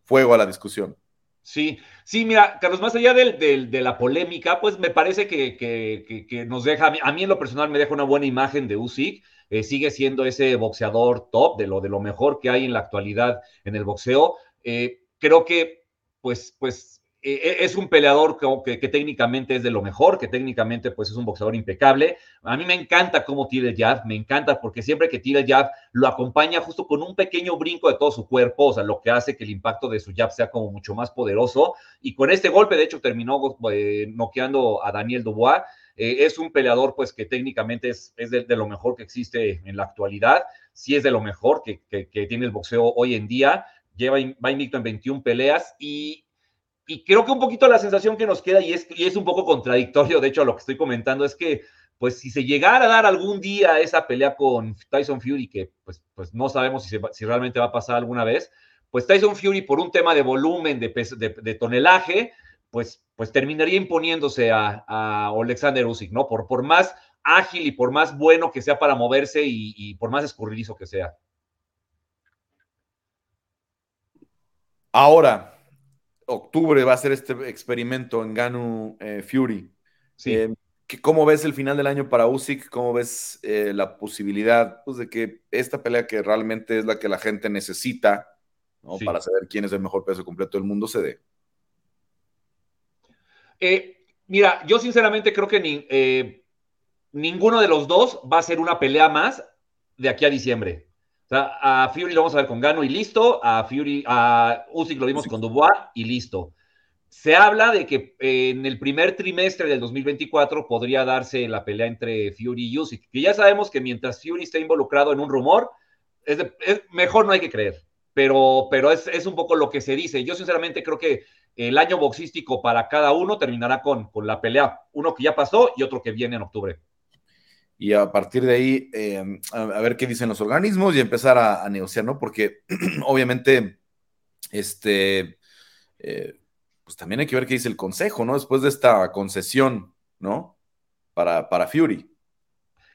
fuego a la discusión. Sí, sí, mira, Carlos, más allá del, del, de la polémica, pues me parece que, que, que, nos deja, a mí en lo personal me deja una buena imagen de Usyk, eh, sigue siendo ese boxeador top, de lo, de lo mejor que hay en la actualidad en el boxeo. Eh, creo que, pues, pues eh, es un peleador que, que, técnicamente es de lo mejor, que técnicamente pues es un boxeador impecable. A mí me encanta cómo tira el jab, me encanta porque siempre que tira el jab lo acompaña justo con un pequeño brinco de todo su cuerpo, o sea, lo que hace que el impacto de su jab sea como mucho más poderoso. Y con este golpe, de hecho, terminó eh, noqueando a Daniel Dubois. Eh, es un peleador pues que técnicamente es, es de, lo mejor que existe en la actualidad, sí es de lo mejor que, que, que tiene el boxeo hoy en día. Lleva, va invicto en 21 peleas y y creo que un poquito la sensación que nos queda, y es, y es un poco contradictorio, de hecho, a lo que estoy comentando, es que, pues, si se llegara a dar algún día esa pelea con Tyson Fury, que pues, pues no sabemos si, si realmente va a pasar alguna vez, pues Tyson Fury, por un tema de volumen, de, peso, de, tonelaje, pues, pues terminaría imponiéndose a, a Alexander Usyk, ¿no? Por, por más ágil y por más bueno que sea para moverse y, y por más escurridizo que sea. Ahora, octubre va a ser este experimento en Ganu eh, Fury. Sí. Eh, ¿Cómo ves el final del año para Usyk? ¿Cómo ves eh, la posibilidad pues, de que esta pelea que realmente es la que la gente necesita ¿no? sí. para saber quién es el mejor peso completo del mundo se dé? Eh, mira, yo sinceramente creo que ni, eh, ninguno de los dos va a ser una pelea más de aquí a diciembre. O sea, a Fury lo vamos a ver con Gano y listo, a Fury, a Usyk lo vimos sí. con Dubois y listo. Se habla de que en el primer trimestre del 2024 podría darse la pelea entre Fury y Usyk, que ya sabemos que mientras Fury esté involucrado en un rumor, es, de, es mejor no hay que creer, pero, pero es, es, un poco lo que se dice. Yo sinceramente creo que el año boxístico para cada uno terminará con, con la pelea, uno que ya pasó y otro que viene en octubre y a partir de ahí eh, a, a, ver qué dicen los organismos y empezar a, a negociar, ¿no? Porque *clears throat* obviamente, este, eh, pues también hay que ver qué dice el Consejo, ¿no? Después de esta concesión, ¿no? Para, para Fury.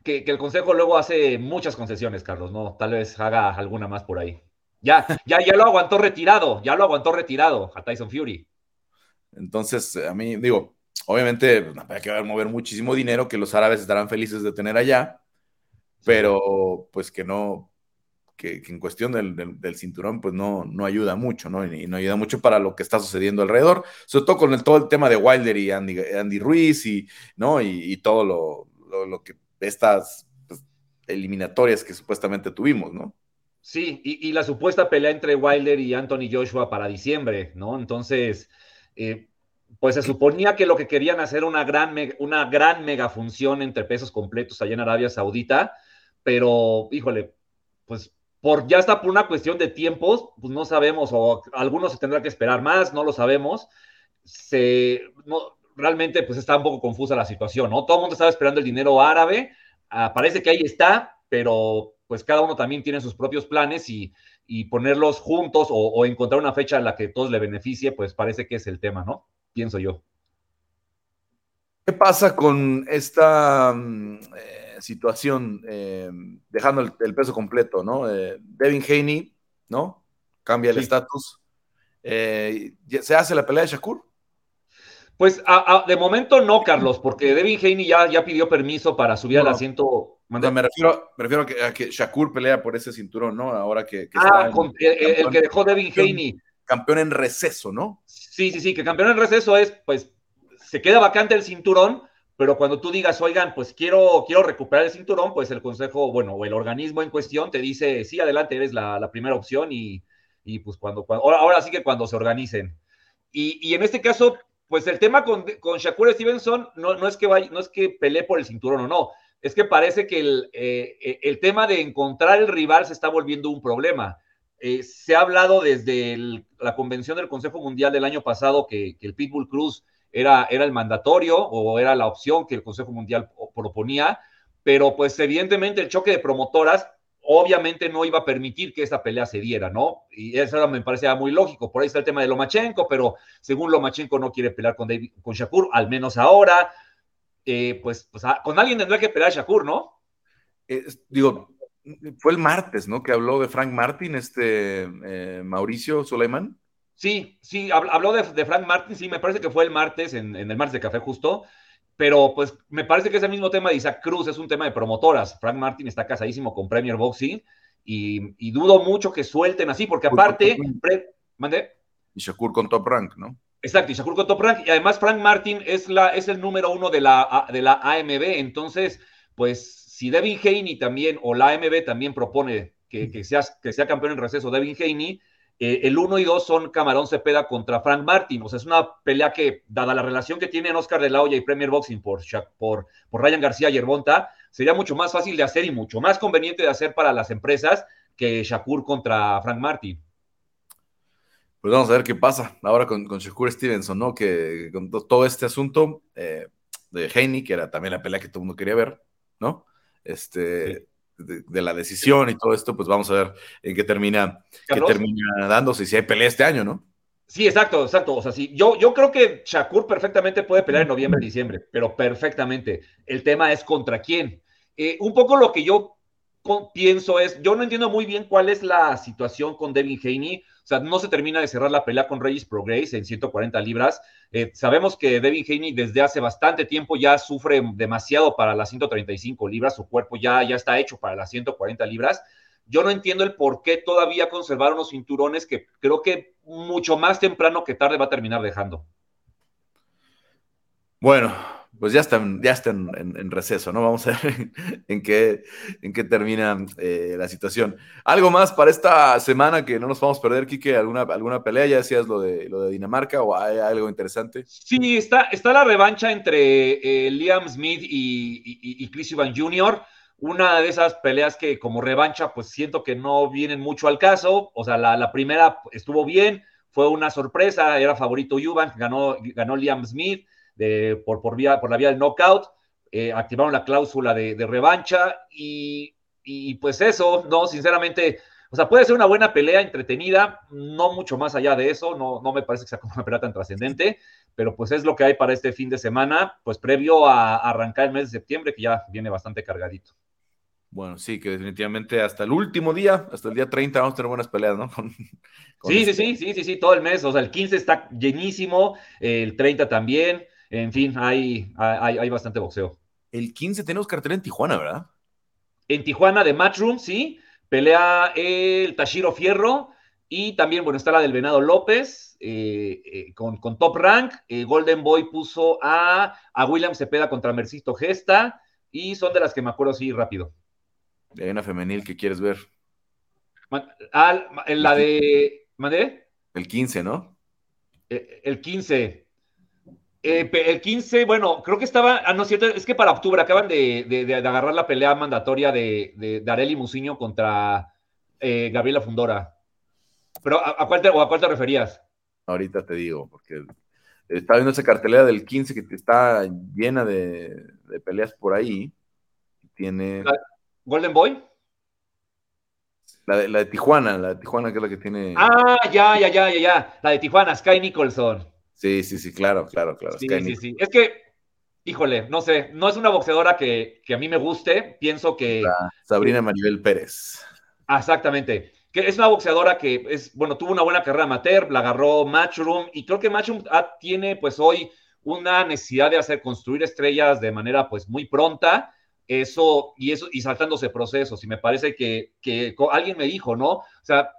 Que, que, el Consejo luego hace muchas concesiones, Carlos, ¿no? Tal vez haga alguna más por ahí. Ya, ya, ya lo aguantó retirado, ya lo aguantó retirado a Tyson Fury. Entonces, a mí, digo, obviamente pues, hay que mover muchísimo dinero que los árabes estarán felices de tener allá, pero pues que no, que, que en cuestión del, del, del, cinturón pues no, no ayuda mucho, ¿no? Y no ayuda mucho para lo que está sucediendo alrededor, sobre todo con el, todo el tema de Wilder y Andy, Andy Ruiz y, ¿no? Y, y todo lo, lo, lo, que estas pues, eliminatorias que supuestamente tuvimos, ¿no? Sí, y, y, la supuesta pelea entre Wilder y Anthony Joshua para diciembre, ¿no? Entonces, eh, pues se suponía que lo que querían hacer una gran, una gran mega función entre pesos completos allá en Arabia Saudita, pero híjole, pues por ya está por una cuestión de tiempos, pues no sabemos, o algunos se tendrá que esperar más, no lo sabemos. Se, no, realmente pues está un poco confusa la situación, ¿no? Todo el mundo estaba esperando el dinero árabe, uh, parece que ahí está, pero pues cada uno también tiene sus propios planes y, y ponerlos juntos o, o, encontrar una fecha en la que todos le beneficie, pues parece que es el tema, ¿no? Pienso yo. ¿Qué pasa con esta eh, situación, eh, dejando el, el, peso completo, ¿no? Eh, Devin Haney, ¿no? Cambia el estatus. ¿Se hace la pelea de Shakur? Pues de momento no, Carlos, porque Devin Haney ya, ya pidió permiso para subir al asiento. me refiero, a que Shakur pelea por ese cinturón, ¿no? Ahora que. ah, el, que dejó Devin Haney. Campeón en receso, ¿no? Sí, sí, sí, que campeón en receso es, pues, se queda vacante el cinturón, pero cuando tú digas, oigan, pues quiero, quiero recuperar el cinturón, pues el consejo, bueno, o el organismo en cuestión te dice, sí, adelante, eres la, primera opción y, pues cuando, ahora, sí que cuando se organicen. Y, y en este caso, pues el tema con, con Shakur Stevenson no, no, es que vaya, no es que pelee por el cinturón o no, es que parece que el, eh, el tema de encontrar el rival se está volviendo un problema. Eh, se ha hablado desde la convención del Consejo Mundial del año pasado que, el Pitbull Cruz era, era el mandatorio o era la opción que el Consejo Mundial proponía, pero pues evidentemente el choque de promotoras obviamente no iba a permitir que esa pelea se diera, ¿no? Y eso me parecía muy lógico. Por ahí está el tema de Lomachenko, pero según Lomachenko no quiere pelear con, David, con Shakur, al menos ahora. Eh, pues, pues ah, con alguien tendrá que pelear Shakur, ¿no? digo, fue el martes, ¿no? Que habló de Frank Martin, este eh, Mauricio Suleiman. Sí, sí, habló de, Frank Martin, sí, me parece que fue el martes, en, en el martes de café justo pero pues me parece que es el mismo tema de Isaac Cruz, es un tema de promotoras. Frank Martin está casadísimo con Premier Boxing y, dudo mucho que suelten así, porque aparte, ¿mande? Y Shakur con Top Rank, ¿no? Exacto, y Shakur con Top Rank, y además Frank Martin es, la, es el número uno de la, de la AMB, entonces, pues si Devin Haney también, o la AMB también propone que, que, sea, que sea campeón en receso Devin Haney, eh, el 1 y 2 son Camarón Cepeda contra Frank Martin. O sea, es una pelea que, dada la relación que tienen Oscar de la Hoya y Premier Boxing por, por, por Ryan García y Yerbonta, sería mucho más fácil de hacer y mucho más conveniente de hacer para las empresas que Shakur contra Frank Martin. Pues vamos a ver qué pasa ahora con, con Shakur Stevenson, ¿no? Que con todo este asunto eh, de Haney, que era también la pelea que todo el mundo quería ver, ¿no? Este, de, la decisión y todo esto, pues vamos a ver en qué termina, qué termina dándose, si hay pelea este año, ¿no? Sí, exacto, exacto. O sea, sí, yo, yo creo que Shakur perfectamente puede pelear en noviembre, diciembre, pero perfectamente. El tema es contra quién. Eh, un poco lo que yo pienso es, yo no entiendo muy bien cuál es la situación con Devin Haney. O sea, no se termina de cerrar la pelea con Regis Progress en 140 libras. Eh, sabemos que Devin Haney desde hace bastante tiempo ya sufre demasiado para las 135 libras. Su cuerpo ya, ya está hecho para las 140 libras. Yo no entiendo el por qué todavía conservaron los cinturones que creo que mucho más temprano que tarde va a terminar dejando. Bueno, pues ya están, ya están en, receso, ¿no? Vamos a ver *laughs* en, qué, en qué termina eh, la situación. ¿Algo más para esta semana que no nos vamos a perder, Kike? ¿Alguna, alguna pelea? ¿Ya decías lo de, lo de Dinamarca o hay algo interesante? Sí, está, está la revancha entre eh, Liam Smith y, Chris Evans Jr., una de esas peleas que como revancha, pues siento que no vienen mucho al caso. O sea, la, primera estuvo bien, fue una sorpresa, era favorito Eubank, ganó, ganó Liam Smith por, por, vía, por la vía del knockout, eh, activaron la cláusula de, revancha y, pues eso, no, sinceramente, o sea, puede ser una buena pelea entretenida, no mucho más allá de eso, no, no me parece que sea como una pelea tan trascendente, pero pues es lo que hay para este fin de semana, pues previo a, arrancar el mes de septiembre, que ya viene bastante cargadito. Bueno, sí, que definitivamente hasta el último día, hasta el día 30, vamos a tener buenas peleas, ¿no? *laughs* sí, sí, este sí, sí, sí, sí, todo el mes. O sea, el 15 está llenísimo, el 30 también. En fin, hay, hay, bastante boxeo. El 15 tenemos cartel en Tijuana, ¿verdad? En Tijuana de Matchroom, sí. Pelea el Tashiro Fierro. Y también, bueno, está la del Venado López eh, eh, con, Top Rank. Eh, Golden Boy puso a, a William Cepeda contra Mercisto Gesta. Y son de las que me acuerdo así rápido. Hay una femenil que quieres ver. Ah, la de. ¿Mandé? El 15, ¿no? El 15. Eh, el 15, bueno, creo que estaba, ah, no es cierto, es que para octubre acaban de, agarrar la pelea mandatoria de, de, Areli Muciño contra eh, Gabriela Fundora. Pero ¿a, cuál te, ¿a cuál te referías? Ahorita te digo, porque está viendo esa cartelera del 15 que está llena de, peleas por ahí. Tiene. ¿Golden Boy? La de, la de Tijuana, la de Tijuana que es la que tiene. Ah, ya, ya, ya, ya, ya. La de Tijuana, Sky Nicholson. Sí, sí, sí, claro, claro, claro. Sí, sí, sí. Es que, híjole, no sé, no es una boxeadora que, a mí me guste. Pienso que. Sabrina Maribel Pérez. exactamente. que es una boxeadora que es, bueno, tuvo una buena carrera amateur, la agarró Matchroom y creo que Matchroom ah, tiene pues hoy una necesidad de hacer construir estrellas de manera pues muy pronta, eso y eso y saltándose procesos y me parece que, que alguien me dijo, ¿no? O sea,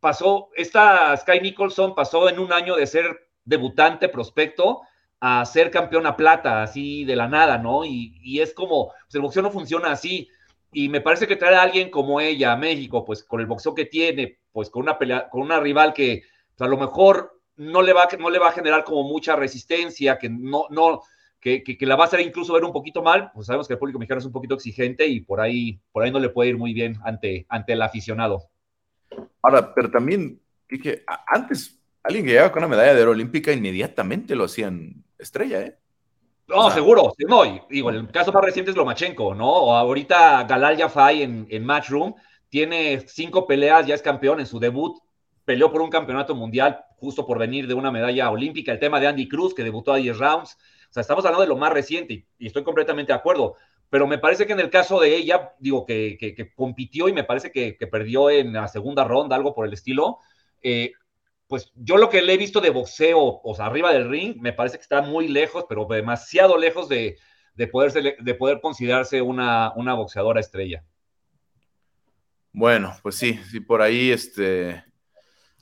pasó, esta Sky Nicholson pasó en un año de ser debutante, prospecto, a ser campeona plata, así de la nada, ¿no? Y, y es como, pues el boxeo no funciona así. Y me parece que traer a alguien como ella a México, pues con el boxeo que tiene, pues con una pelea, con una rival que pues, a lo mejor no le, va, no le va a generar como mucha resistencia, que no, no, que, que, la va a hacer incluso ver un poquito mal, pues sabemos que el público mexicano es un poquito exigente y por ahí, por ahí no le puede ir muy bien ante, ante el aficionado. Ahora, pero también, que antes alguien que llegaba con una medalla de oro olímpica inmediatamente lo hacían estrella, ¿eh? No, seguro, no, digo, el caso más reciente es Lomachenko, ¿no? O ahorita Galal Jafai en, en Matchroom tiene cinco peleas, ya es campeón en su debut, peleó por un campeonato mundial justo por venir de una medalla olímpica, el tema de Andy Cruz, que debutó a 10 rounds, o sea, estamos hablando de lo más reciente y, estoy completamente de acuerdo, pero me parece que en el caso de ella, digo, que, que, compitió y me parece que, que, perdió en la segunda ronda, algo por el estilo, eh, pues yo lo que le he visto de boxeo, o sea, arriba del ring, me parece que está muy lejos, pero demasiado lejos de, de, poder, de poder considerarse una, una boxeadora estrella. Bueno, pues sí, sí, por ahí, este,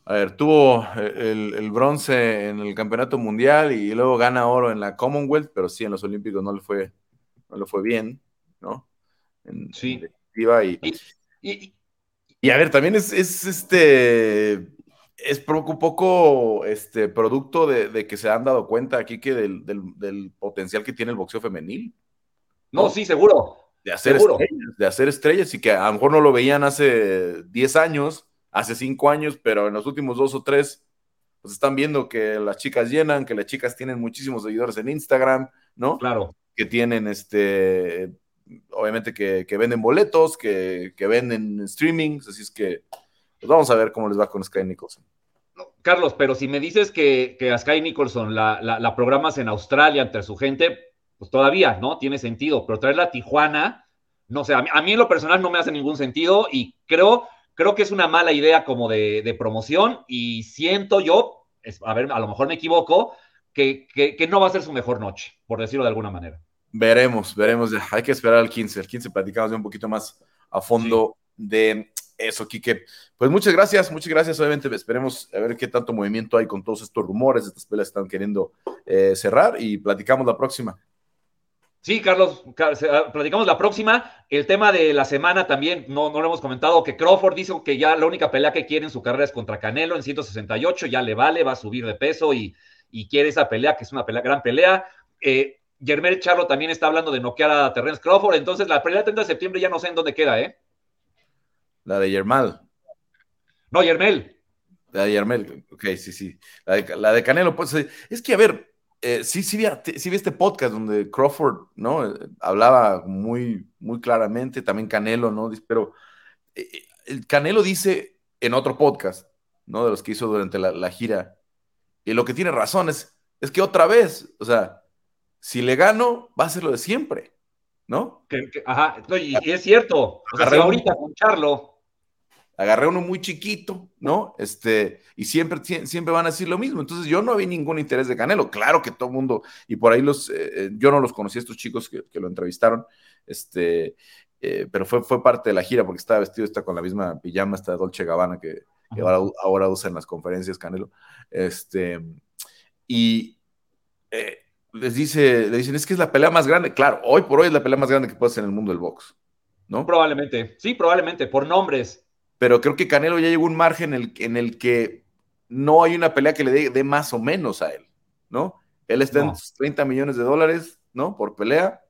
a ver, tuvo el, el, bronce en el campeonato mundial y luego gana oro en la Commonwealth, pero sí, en los Olímpicos no le fue, no le fue bien, ¿no? sí. y, y, y, a ver, también es, es este es un poco este, producto de, que se han dado cuenta aquí que del, potencial que tiene el boxeo femenil. No, sí, seguro. De hacer, Estrellas, de hacer estrellas y que a lo mejor no lo veían hace 10 años, hace 5 años, pero en los últimos dos o tres, pues están viendo que las chicas llenan, que las chicas tienen muchísimos seguidores en Instagram, ¿no? Claro. Que tienen este, obviamente que, venden boletos, que, que venden streamings, así es que pues vamos a ver cómo les va con Sky Nicholson. Carlos, pero si me dices que, a Sky Nicholson la, programas en Australia entre su gente, pues todavía, ¿no? Tiene sentido, pero traerla a Tijuana, no sé, a mí, en lo personal no me hace ningún sentido y creo, creo que es una mala idea como de, promoción y siento yo, a ver, a lo mejor me equivoco, que, no va a ser su mejor noche, por decirlo de alguna manera. Veremos, veremos, hay que esperar al 15, el 15 platicamos de un poquito más a fondo de eso, Kike. Pues muchas gracias, muchas gracias. Obviamente esperemos a ver qué tanto movimiento hay con todos estos rumores. Estas peleas están queriendo eh, cerrar y platicamos la próxima. Sí, Carlos, ah, platicamos la próxima. El tema de la semana también, no, no lo hemos comentado, que Crawford dijo que ya la única pelea que quiere en su carrera es contra Canelo en 168, ya le vale, va a subir de peso y, quiere esa pelea, que es una pelea, gran pelea. Eh, Charlo también está hablando de noquear a Terrence Crawford, entonces la pelea del 30 de septiembre ya no sé en dónde queda, ¿eh? La de Yermal. No, Yermel. La de Yermel, ok, sí, sí. La de, Canelo, pues eh, es que, a ver, eh, sí, sí vi, sí vi este podcast donde Crawford, ¿no? Eh, hablaba muy, muy claramente, también Canelo, ¿no? Pero el Canelo dice en otro podcast, ¿no? De los que hizo durante la, gira, y lo que tiene razón es, es que otra vez, o sea, si le gano, va a ser lo de siempre, ¿no? ajá, y, es cierto, o sea, ahorita con Charlo agarré uno muy chiquito, ¿no? Este, y siempre, siempre van a decir lo mismo. Entonces yo no vi ningún interés de Canelo. Claro que todo el mundo, y por ahí los, eh, eh, yo no los conocí estos chicos que, lo entrevistaron, este, eh, pero fue, fue parte de la gira porque estaba vestido, está con la misma pijama, esta Dolce Gabbana que, ahora, usa en las conferencias Canelo. Este, y les dice, le dicen, es que es la pelea más grande. Claro, hoy por hoy es la pelea más grande que puede ser en el mundo del box. ¿No? Probablemente, sí, probablemente, por nombres, pero creo que Canelo ya llegó a un margen en el, en el que no hay una pelea que le dé, más o menos a él, ¿no? Él está en 30 millones de dólares, ¿no? Por pelea,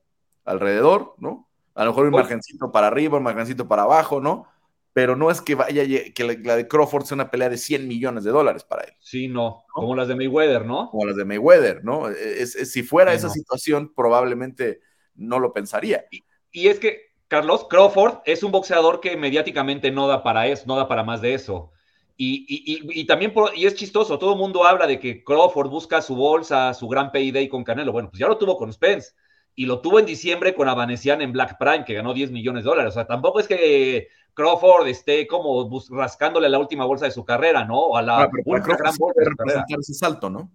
alrededor, ¿no? A lo mejor un pues margencito para arriba, un margencito para abajo, ¿no? Pero no es que vaya, que la, de Crawford sea una pelea de 100 millones de dólares para él. Sí, no, como las de Mayweather, ¿no? Como las de Mayweather, ¿no? si fuera esa situación, probablemente no lo pensaría. y es que Carlos, Crawford es un boxeador que mediáticamente no da para eso, no da para más de eso. Y, también, y es chistoso, todo el mundo habla de que Crawford busca su bolsa, su gran payday con Canelo. Bueno, pues ya lo tuvo con Spence. y lo tuvo en diciembre con Avanesian en Black Prime, que ganó 10 millones de dólares. O sea, tampoco es que Crawford esté como rascándole la última bolsa de su carrera, ¿no? O a la ah, última gran bolsa de ese salto, ¿no?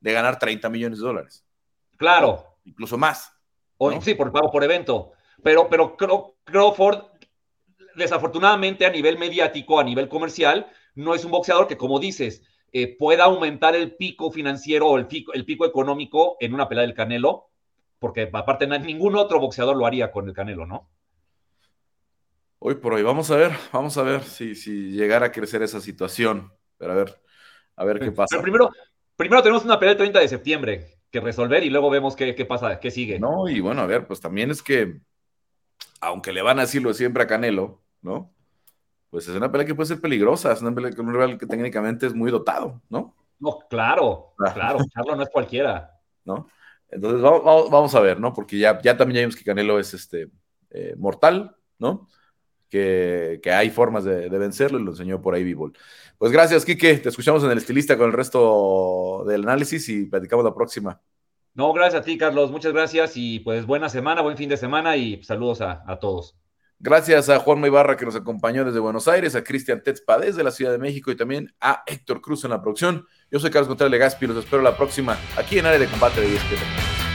De ganar 30 millones de dólares. Claro. incluso más. O, sí, por pago por evento. Pero, pero Crawford, desafortunadamente, a nivel mediático, a nivel comercial, no es un boxeador que, como dices, eh, pueda aumentar el pico financiero o el pico, el pico económico en una pelea del Canelo, porque aparte ningún otro boxeador lo haría con el Canelo, ¿no? Hoy por hoy, vamos a ver, vamos a ver si, si llegara a crecer esa situación, pero a ver, a ver qué pasa. Pero primero, primero tenemos una pelea el 30 de septiembre que resolver y luego vemos qué, qué pasa, qué sigue. No, y bueno, a ver, pues también es que, aunque le van a decirlo siempre a Canelo, ¿no? pues es una pelea que puede ser peligrosa, es una pelea que un rival que técnicamente es muy dotado, ¿no? No, claro, ah. claro, Charlo no es cualquiera. ¿No? Entonces vamos, vamos, a ver, ¿no? Porque ya, ya también ya vimos que Canelo es este eh, mortal, ¿no? Que, que, hay formas de, de, vencerlo y lo enseñó por ahí Bibol. Pues gracias, Quique. Te escuchamos en el estilista con el resto del análisis y platicamos la próxima. No, gracias a ti, Carlos. Muchas gracias y pues buena semana, buen fin de semana y saludos a, a todos. Gracias a Juan Ibarra que nos acompañó desde Buenos Aires, a Cristian Tetzpa desde la Ciudad de México y también a Héctor Cruz en la producción. Yo soy Carlos Contreras Legaspi, los espero la próxima aquí en Área de Combate de ESPN.